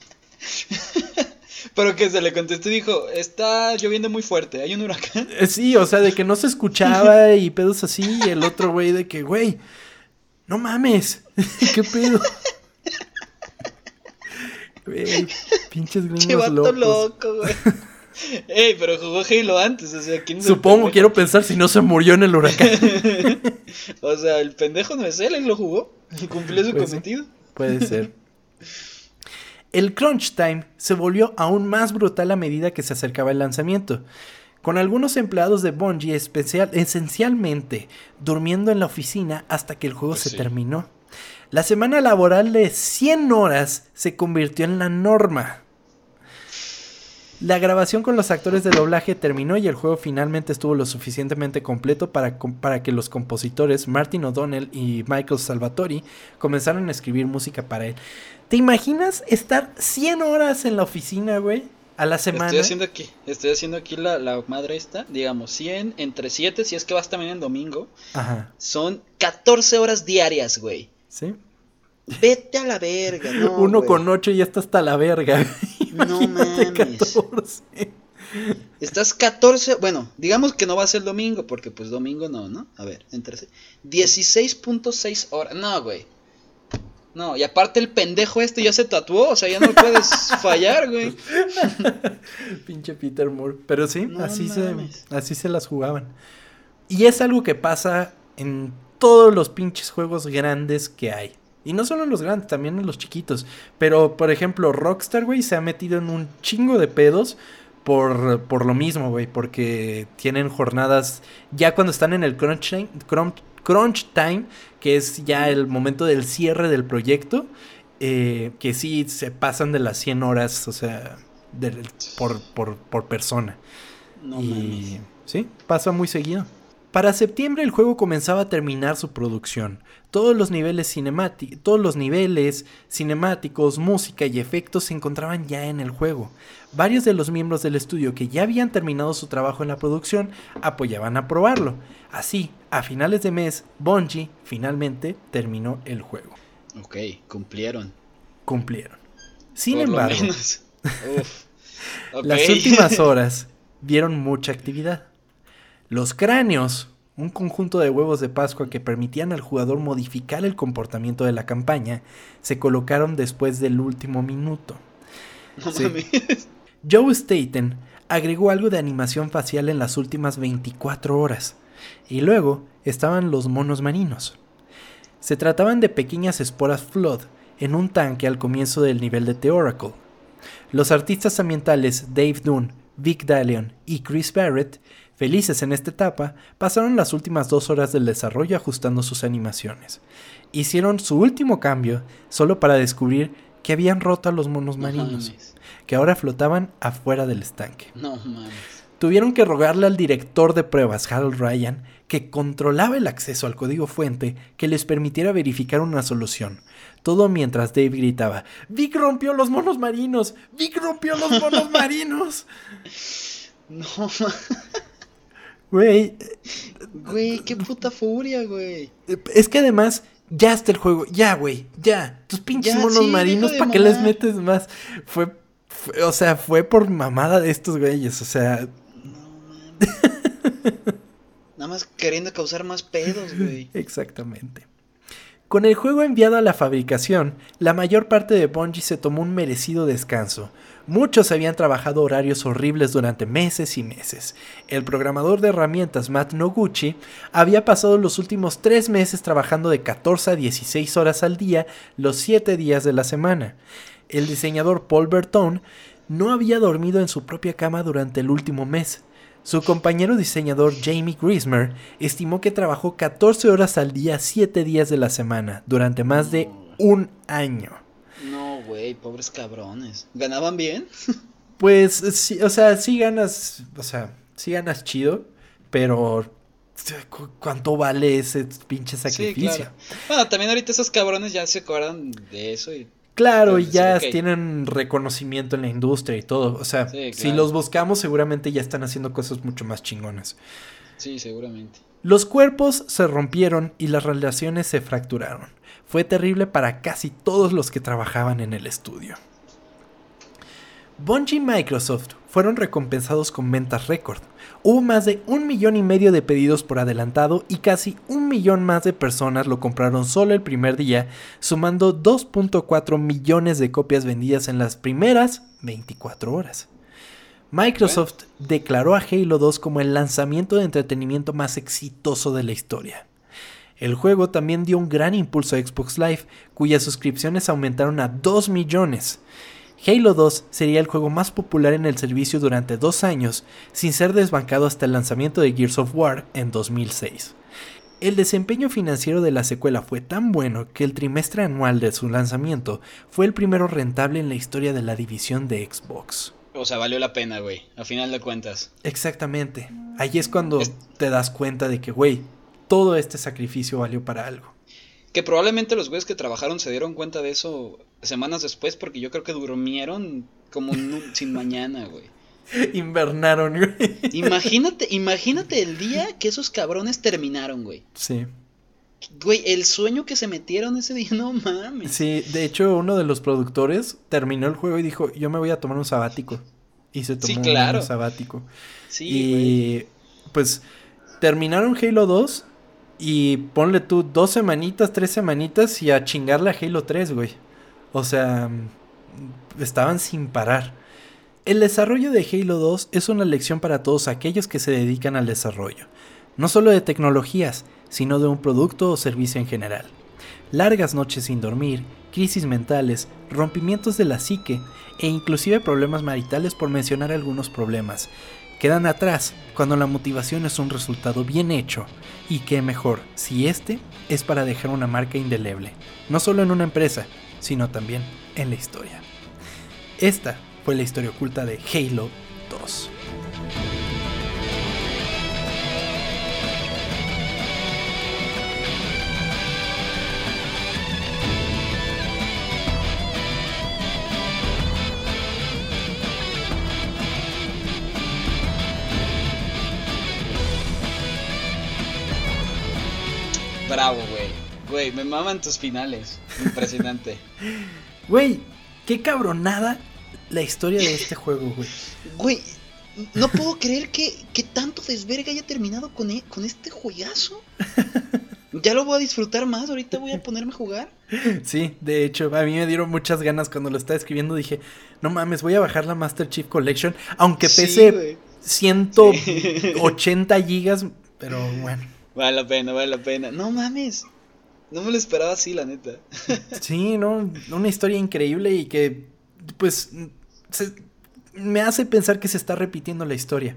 *laughs* Pero que se le contestó y dijo, está lloviendo muy fuerte, hay un huracán. Eh, sí, o sea, de que no se escuchaba y pedos así, y el otro güey de que, güey, no mames, *laughs* ¿qué pedo? Güey, pinches gringos Qué vato loco, güey. *laughs* Ey, pero jugó Halo antes, o sea, ¿quién Supongo, quiero pensar si no se murió en el huracán. *laughs* o sea, el pendejo no es él, él lo jugó y *laughs* cumplió su cometido. puede ser. El crunch time se volvió aún más brutal a medida que se acercaba el lanzamiento con algunos empleados de Bungie especial, esencialmente durmiendo en la oficina hasta que el juego pues se terminó. La semana laboral de 100 horas se convirtió en la norma. La grabación con los actores de doblaje terminó y el juego finalmente estuvo lo suficientemente completo para, para que los compositores Martin O'Donnell y Michael Salvatori comenzaran a escribir música para él. ¿Te imaginas estar 100 horas en la oficina, güey? a la semana. Estoy haciendo aquí, estoy haciendo aquí la, madre esta, digamos, 100 entre 7, si es que vas también en domingo. Ajá. Son 14 horas diarias, güey. Sí. Vete a la verga, no. *laughs* Uno con 8 y ya está hasta la verga. no *laughs* mames. 14. Estás 14, bueno, digamos que no va a ser domingo, porque pues domingo no, ¿no? A ver, entre 16.6 horas. No, güey. No, y aparte el pendejo este ya se tatuó, o sea, ya no puedes *laughs* fallar, güey. Pinche Peter Moore. Pero sí, así, se, así se las jugaban. Y es algo que pasa en todos los pinches juegos grandes que hay. Y no solo en los grandes, también en los chiquitos. Pero, por ejemplo, Rockstar, güey, se ha metido en un chingo de pedos por, por lo mismo, güey. Porque tienen jornadas, ya cuando están en el crunch, crunch, crunch time, que es ya el momento del cierre del proyecto, eh, que sí se pasan de las 100 horas, o sea, por, por, persona. y sí, pasa muy seguido. Para septiembre el juego comenzaba a terminar su producción. Todos los niveles cinemáticos, todos los niveles cinemáticos, música y efectos se encontraban ya en el juego. Varios de los miembros del estudio que ya habían terminado su trabajo en la producción apoyaban a probarlo. Así, a finales de mes, Bungie finalmente terminó el juego. Ok, cumplieron. Cumplieron. Sin embargo, *laughs* las últimas *laughs* horas vieron mucha actividad. Los cráneos, un conjunto de huevos de Pascua que permitían al jugador modificar el comportamiento de la campaña, se colocaron después del último minuto. Joe Staten agregó algo de animación facial en las últimas 24 horas. Y luego estaban los monos marinos. Se trataban de pequeñas esporas Flood en un tanque al comienzo del nivel de The Oracle. Los artistas ambientales Dave Dunn, Vic Dalion y Chris Barrett Felices en esta etapa, pasaron las últimas dos horas del desarrollo ajustando sus animaciones. Hicieron su último cambio solo para descubrir que habían roto a los monos marinos, que ahora flotaban afuera del estanque. No mames. tuvieron que rogarle al director de pruebas, Harold Ryan, que controlaba el acceso al código fuente, que les permitiera verificar una solución. Todo mientras Dave gritaba, Vic rompió los monos marinos, Vic rompió los monos *laughs* marinos. No, Güey. Güey, qué puta furia, güey. Es que además, ya está el juego, ya, güey, ya. Tus pinches monos marinos, ¿para qué les metes más? Fue, o sea, fue por mamada de estos güeyes, o sea. Nada más queriendo causar más pedos, güey. *laughs* Exactamente. Con el juego enviado a la fabricación, la mayor parte de Bungie se tomó un merecido descanso. Muchos habían trabajado horarios horribles durante meses y meses. El programador de herramientas Matt Noguchi había pasado los últimos tres meses trabajando de 14 a 16 horas al día, los 7 días de la semana. El diseñador Paul Bertone no había dormido en su propia cama durante el último mes. Su compañero diseñador Jamie Grismer estimó que trabajó 14 horas al día 7 días de la semana durante más de un año. No, güey, pobres cabrones. ¿Ganaban bien? *laughs* pues sí, o sea, sí ganas, o sea, sí ganas chido, pero ¿cuánto vale ese pinche sacrificio? Bueno, también ahorita esos cabrones ya se acuerdan de eso y Claro, y ya tienen reconocimiento en la industria y todo. O sea, si los buscamos, seguramente ya están haciendo cosas mucho más chingonas. Sí, seguramente. Los cuerpos se rompieron y las relaciones se fracturaron. Fue terrible para casi todos los que trabajaban en el estudio. Bungie y Microsoft fueron recompensados con ventas récord. Hubo más de un millón y medio de pedidos por adelantado y casi un millón más de personas lo compraron solo el primer día, sumando 2.4 millones de copias vendidas en las primeras 24 horas. Microsoft declaró a Halo 2 como el lanzamiento de entretenimiento más exitoso de la historia. El juego también dio un gran impulso a Xbox Live, cuyas suscripciones aumentaron a 2 millones. Halo 2 sería el juego más popular en el servicio durante dos años, sin ser desbancado hasta el lanzamiento de Gears of War en 2006. El desempeño financiero de la secuela fue tan bueno que el trimestre anual de su lanzamiento fue el primero rentable en la historia de la división de Xbox. O sea, valió la pena, güey, a final de cuentas. Exactamente. Ahí es cuando te das cuenta de que, güey, todo este sacrificio valió para algo. Que probablemente los güeyes que trabajaron se dieron cuenta de eso semanas después porque yo creo que durmieron como sin mañana, güey. *laughs* Invernaron, güey. Imagínate, imagínate el día que esos cabrones terminaron, güey. Sí. Güey, el sueño que se metieron ese día, *laughs* no mames. Sí, de hecho, uno de los productores terminó el juego y dijo, yo me voy a tomar un sabático. Y se tomó un sabático. Sí, y pues terminaron Halo 2 y ponle tú dos semanitas, tres semanitas y a chingarle a Halo 3, güey. O sea, estaban sin parar. El desarrollo de Halo 2 es una lección para todos aquellos que se dedican al desarrollo, no solo de tecnologías, sino de un producto o servicio en general. Largas noches sin dormir, crisis mentales, rompimientos de la psique e inclusive problemas maritales por mencionar algunos problemas quedan atrás cuando la motivación es un resultado bien hecho y qué mejor si este es para dejar una marca indeleble, no solo en una empresa, sino también en la historia. Esta fue la historia oculta de Halo 2. Güey, me maman tus finales. Impresionante. Güey, qué cabronada la historia de este juego, güey. Güey, no puedo creer que, que tanto desverga haya terminado con, e, con este juegazo. *laughs* Ya lo voy a disfrutar más, ahorita voy a ponerme a jugar. Sí, de hecho, a mí me dieron muchas ganas cuando lo estaba escribiendo. Dije, no mames, voy a bajar la Master Chief Collection, aunque pese 180 gigas, pero bueno. Vale la pena, vale la pena. No mames. No me lo esperaba así, la neta. *laughs* sí, no, una historia increíble y que, pues, me hace pensar que se está repitiendo la historia.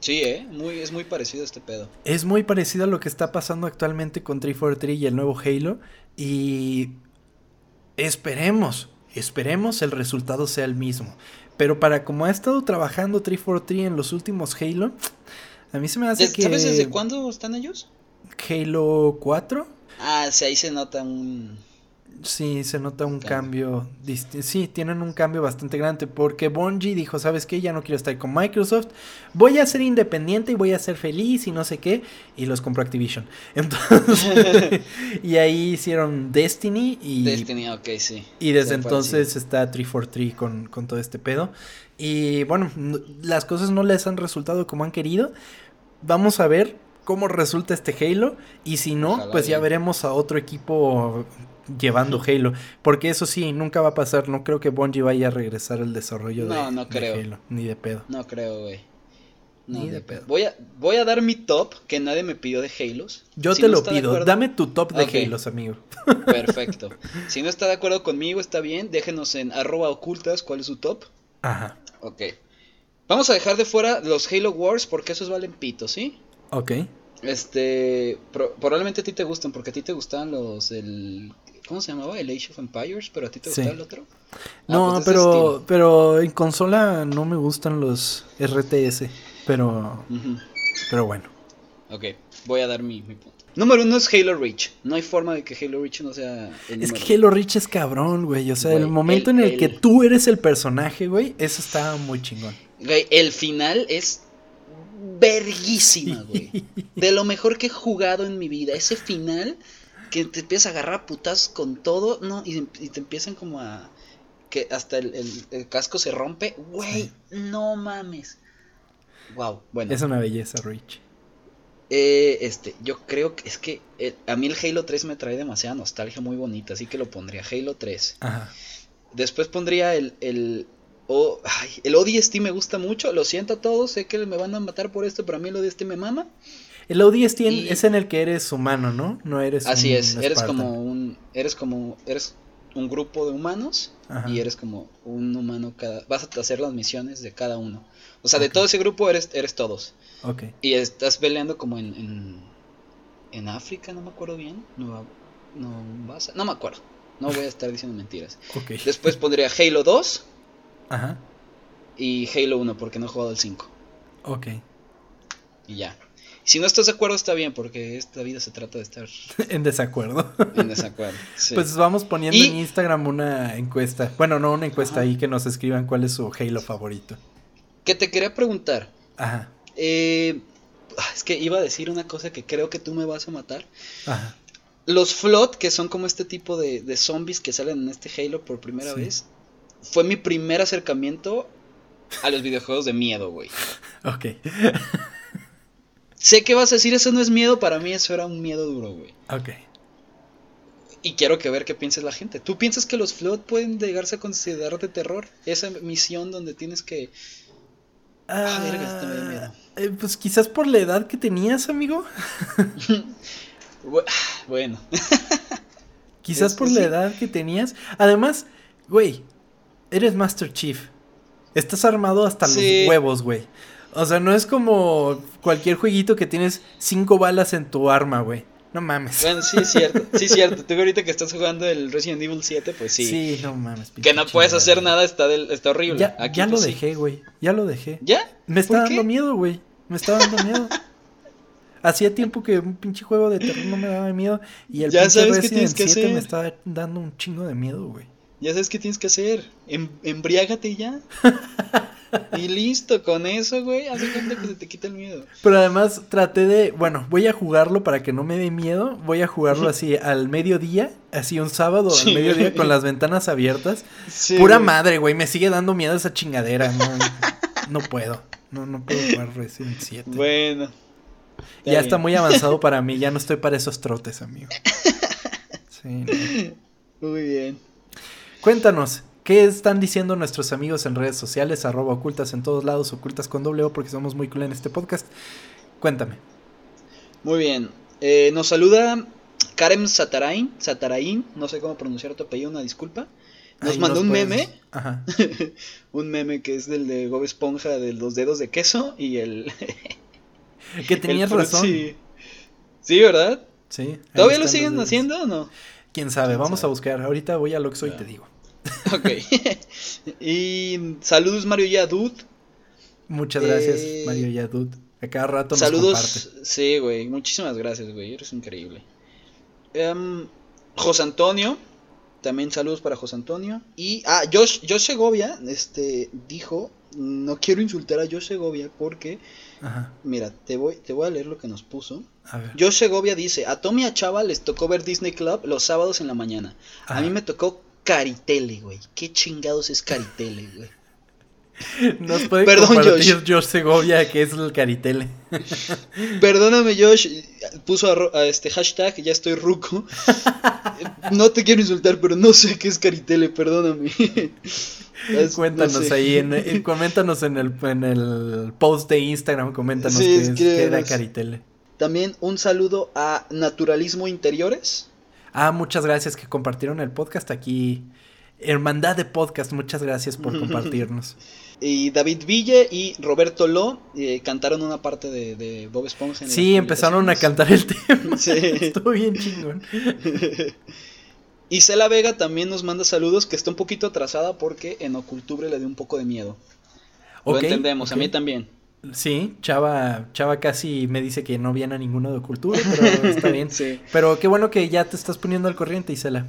Sí, ¿eh? Muy, es muy parecido a este pedo. Es muy parecido a lo que está pasando actualmente con 343 y el nuevo Halo. Y esperemos, Esperemos el resultado sea el mismo. Pero para como ha estado trabajando 343 en los últimos Halo, a mí se me hace que... ¿Sabes desde cuándo están ellos? Halo 4. Ah, sí, ahí se nota un Sí, se nota un cambio. sí, tienen un cambio bastante grande porque Bungie dijo, ¿sabes qué? Ya no quiero estar con Microsoft. Voy a ser independiente y voy a ser feliz y no sé qué. Y los compró Activision. *laughs* Entonces, *laughs* y ahí hicieron Destiny y... Destiny, ok, sí. Y desde entonces está 343 con, con todo este pedo. Y bueno, las cosas no les han resultado como han querido. Vamos a ver cómo resulta este Halo. Y si no, pues ya veremos a otro equipo llevando Halo. Porque eso sí, nunca va a pasar. No creo que Bungie vaya a regresar al desarrollo de, no creo. Halo. Ni de pedo. No creo, güey. ni de, pedo. Voy a, voy a dar mi top que nadie me pidió de Halos. Yo te lo pido. Dame tu top de Halos, amigo. *laughs* Perfecto. *laughs* si no está de acuerdo conmigo, está bien. Déjenos en arroba ocultas cuál es su top. Ajá. Ok. Vamos a dejar de fuera los Halo Wars porque esos valen pito, ¿sí? Ok. Este, probablemente a ti te gustan porque a ti te gustaban los el ¿Cómo se llamaba? El Age of Empires, pero a ti te gusta el otro. Ah, no, pues pero, pero en consola no me gustan los RTS, pero, pero bueno. Ok, voy a dar mi, punto. Número uno es Halo Reach. No hay forma de que Halo Reach no sea el Es que Halo Reach es cabrón, güey. O sea, el momento en el, que tú eres el personaje, güey, eso está muy chingón. Güey, el final es verguísima, güey. De lo mejor que he jugado en mi vida. Ese final que te empiezas a agarrar putas con todo, ¿no? Y, te empiezan como a... que hasta el, casco se rompe. Güey, no mames. Wow, bueno. Es una belleza, Rich. Eh, este, yo creo que es que eh, a mí el Halo 3 me trae demasiada nostalgia muy bonita, así que lo pondría Halo 3. Ajá. Después pondría el, el, oh, ay, el ODST me gusta mucho, lo siento a todos, sé que me van a matar por esto, pero a mí el ODST me mama. El ODST es en el que eres humano, ¿no? No eres Así es, eres como un eres como eres un grupo de humanos y eres como un humano cada vas a hacer las misiones de cada uno. O sea, de todo ese grupo eres eres todos. Ok. Y estás peleando como en, en, en África, no me acuerdo bien. No, no vas no me acuerdo. No voy a estar diciendo mentiras. *laughs* Okay. Después pondría Halo 2. Ajá. Y Halo 1 porque no he jugado el 5. Ok. Y ya. Si no estás de acuerdo está bien, porque esta vida se trata de estar *laughs* en desacuerdo. En desacuerdo. *laughs* Pues vamos poniendo en Instagram una encuesta. Bueno, no una encuesta ahí que nos escriban cuál es su Halo favorito. Que te quería preguntar. Ajá. Eh, ah, es que iba a decir una cosa que creo que tú me vas a matar. Ajá. Los Flood, que son como este tipo de, zombies que salen en este Halo por primera vez, fue mi primer acercamiento a los videojuegos de miedo, güey. Ok. Sé que vas a decir, eso no es miedo, para mí eso era un miedo duro, güey. Ok. Y quiero que ver qué piensa la gente. ¿Tú piensas que los Flood pueden llegarse a considerar de terror? Esa misión donde tienes que... Ah, ah verga, me miedo. Eh, pues quizás por la edad que tenías, amigo. *laughs* *sighs* bueno. quizás por la edad que tenías. Además, güey, eres Master Chief. Estás armado hasta los huevos, güey. O sea, no es como cualquier jueguito que tienes cinco balas en tu arma, güey. No mames. Bueno, sí es cierto. Sí es cierto. Tú ahorita que estás jugando el Resident Evil 7, pues sí. Sí, no mames. Que no puedes hacer nada, está, del, está horrible. Ya, ya lo pues dejé, güey. Ya lo dejé. ¿Ya? Me está dando miedo, güey. Me está dando *laughs* miedo. Hacía tiempo que un pinche juego de terror no me daba miedo. Y el pinche Resident 7 me está dando un chingo de miedo, güey. Ya sabes qué tienes que hacer. Em, embriágate ya. *laughs* Y listo, con eso, güey, hace gente que se te quita el miedo. Pero además traté de, bueno, voy a jugarlo para que no me dé miedo, voy a jugarlo así al mediodía, así un sábado al mediodía con las ventanas abiertas. Pura madre, güey, me sigue dando miedo esa chingadera, no, no puedo, no, no puedo jugar Resident 7. Bueno. Ya está muy avanzado para mí, ya no estoy para esos trotes, amigo. *laughs* Sí. Muy bien. Cuéntanos, ¿Qué están diciendo nuestros amigos en redes sociales? Arroba ocultas en todos lados, ocultas con doble O porque somos muy cool en este podcast. Cuéntame. Muy bien. Eh, nos saluda Karen Satarain, Satarain, no sé cómo pronunciar tu apellido, una disculpa. Nos mandó un meme. Ajá. *laughs* un meme que es del de Gob Esponja de los dedos de queso y el. que tenías *laughs* razón. Sí. ¿verdad? Sí. ¿Todavía lo siguen haciendo o no? Quién sabe, vamos a buscar. Ahorita voy a Loxo y te digo. *laughs* ok. *laughs* y saludos Mario Yadud. Muchas gracias, eh, Mario Yadud. A cada rato nos Saludos. Sí, güey. Muchísimas gracias, güey. Eres increíble. Um, José Antonio. También saludos para José Antonio. Y, ah, Josh, Josh Segovia, este, dijo, no quiero insultar a Josh Segovia porque, Ajá. mira, te voy, te voy a leer lo que nos puso. A ver. Josh Segovia dice, a Tommy y a Chava les tocó ver Disney Club los sábados en la mañana. A mí me tocó Caritele, güey. ¿Qué chingados es Caritele, güey? *laughs* Nos puede Perdón, compartir Josh. Josh Segovia, que es el Caritele. *laughs* Perdóname, Josh. Puso a, este hashtag, ya estoy ruco. *laughs* No te quiero insultar, pero no sé qué es Caritele, perdóname. Cuéntanos ahí, en, *laughs* coméntanos en el, en el post de Instagram, coméntanos qué, era Caritele. También un saludo a Naturalismo Interiores. Ah, muchas gracias que compartieron el podcast aquí. Hermandad de Podcast, muchas gracias por *laughs* compartirnos. Y David Ville y Roberto Lo eh, cantaron una parte de, Bob Esponja. sí, empezaron a cantar el *laughs* tema. Sí. Estuvo bien chingón. Y Cela Vega también nos manda saludos, que está un poquito atrasada porque en Ocultubre le dio un poco de miedo. Lo entendemos, a mí también. Sí, Chava, Chava casi me dice que no viene a ninguno de Ocultubre, pero está bien. *laughs* Pero qué bueno que ya te estás poniendo al corriente, Isela.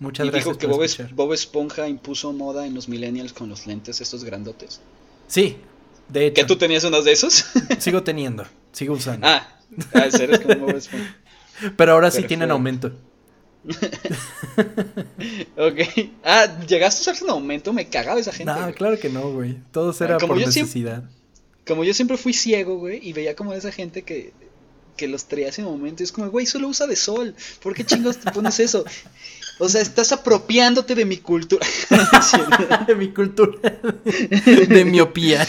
Muchas y dijo que Bob, Esponja impuso moda en los millennials con los lentes estos grandotes. Sí, de hecho. ¿Que tú tenías unos de esos? *laughs* sigo teniendo, sigo *laughs* usando. Ah, ah eres como Bob Esponja. Pero ahora sí tienen aumento. *laughs* ok. Ah, ¿llegaste a usarse un aumento? Me cagaba esa gente. No, claro que no, güey. Todo era por necesidad. como yo siempre fui ciego, güey, y veía como esa gente que que los traía ese momento. es como, güey, solo usa de sol. ¿Por qué chingos te pones eso? O sea, estás apropiándote de mi cultura. *laughs* *laughs* de mi cultura. de miopía.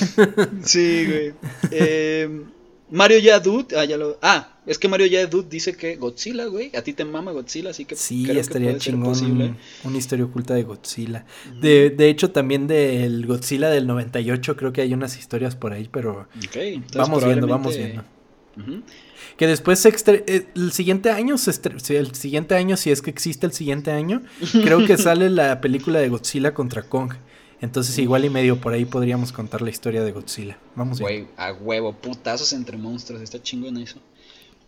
sí, güey. Eh, Mario Yadud, ah, ya lo. Ah, es que Mario Yadud dice que Godzilla, güey. A ti te mama Godzilla, así que. Sí, estaría chingón. una historia oculta de Godzilla. De, de, hecho, también del Godzilla del 98, creo que hay unas historias por ahí, pero. vamos viendo, vamos viendo. Que después eh, el siguiente año, se el siguiente año, si es que existe el siguiente año, *laughs* creo que sale la película de Godzilla contra Kong. Entonces igual y medio por ahí podríamos contar la historia de Godzilla. Vamos Güey, a huevo, putazos entre monstruos, está chingón eso.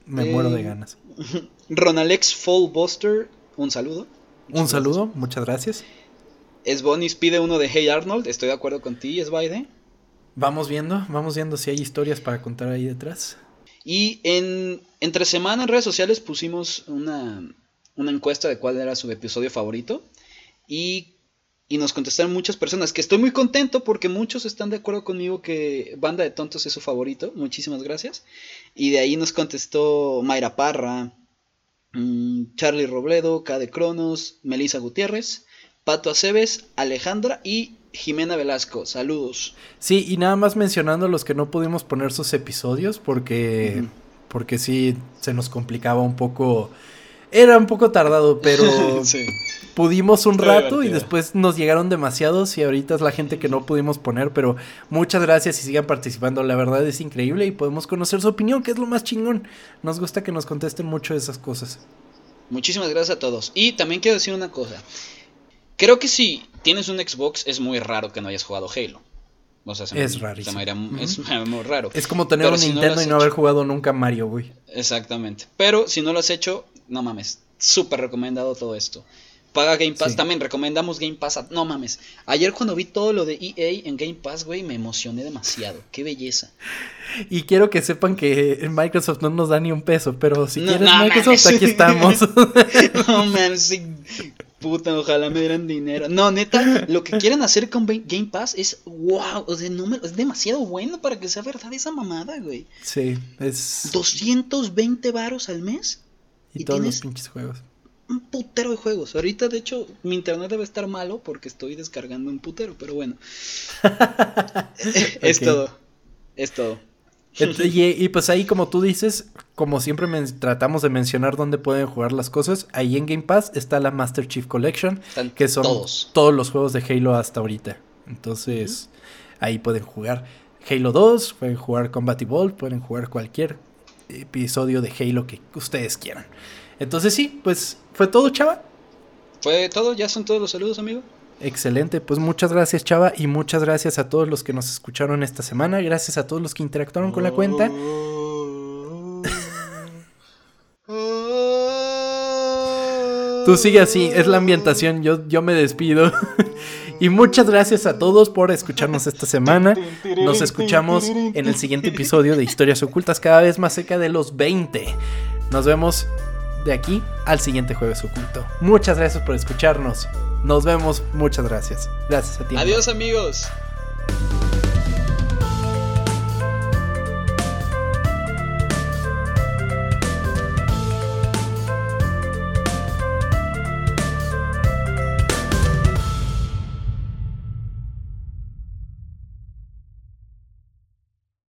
Me muero de eh, ganas. *laughs* Ronalex Fallbuster, un saludo. un saludo, muchas gracias. Esbonis pide uno de Hey Arnold, estoy de acuerdo con ti, Esbaide. Vamos viendo, vamos viendo si hay historias para contar ahí detrás. Y en, entre semana en redes sociales pusimos una, encuesta de cuál era su episodio favorito. Y, y, nos contestaron muchas personas, que estoy muy contento porque muchos están de acuerdo conmigo que Banda de Tontos es su favorito. Muchísimas gracias. Y de ahí nos contestó Mayra Parra, mm, Charlie Robledo, K de Cronos, Melissa Gutiérrez, Pato Aceves, Alejandra y Jimena Velasco, saludos. Sí, y nada más mencionando los que no pudimos poner sus episodios porque, porque sí se nos complicaba un poco. Era un poco tardado, pero *laughs* pudimos un rato y después nos llegaron demasiados y ahorita es la gente que no pudimos poner, pero muchas gracias y sigan participando, la verdad es increíble y podemos conocer su opinión, que es lo más chingón. Nos gusta que nos contesten mucho de esas cosas. Muchísimas gracias a todos. Y también quiero decir una cosa. Creo que si tienes un Xbox es muy raro que no hayas jugado Halo. es rarísimo. Es *laughs* muy raro. Es como tener un Nintendo y no haber jugado nunca Mario, güey. Exactamente. Pero si no lo has hecho, no mames. Súper recomendado todo esto. Paga Game Pass. También recomendamos Game Pass. no mames. Ayer cuando vi todo lo de EA en Game Pass, güey, me emocioné demasiado. Qué belleza. Y quiero que sepan que Microsoft no nos da ni un peso, pero si quieres Microsoft, aquí estamos. *laughs* no mames, Puta, ojalá me dieran dinero. No, neta, lo que quieren hacer con Game Pass es wow, o sea, es demasiado bueno para que sea verdad esa mamada, güey. Sí, es 220 varos al mes y, todos los pinches juegos. Un putero de juegos. Ahorita, de hecho, mi internet debe estar malo porque estoy descargando un putero, pero bueno. *laughs* es todo. Es todo. Y, pues ahí, como tú dices, como siempre tratamos de mencionar dónde pueden jugar las cosas, ahí en Game Pass está la Master Chief Collection, que son todos. los juegos de Halo hasta ahorita. Entonces, ahí pueden jugar Halo 2, pueden jugar Combat Evolved, pueden jugar cualquier episodio de Halo que ustedes quieran. Entonces sí, pues fue todo, chava. Fue todo, ya son todos los saludos, amigo. Excelente, pues muchas gracias Chava y muchas gracias a todos los que nos escucharon esta semana, gracias a todos los que interactuaron con la cuenta. *laughs* Tú sigue así, es la ambientación, yo, yo me despido. *laughs* y muchas gracias a todos por escucharnos esta semana. Nos escuchamos en el siguiente episodio de Historias Ocultas, cada vez más cerca de los 20. Nos vemos de aquí al siguiente jueves oculto. Muchas gracias por escucharnos. Nos vemos, muchas gracias. Gracias a ti. Adiós amigos.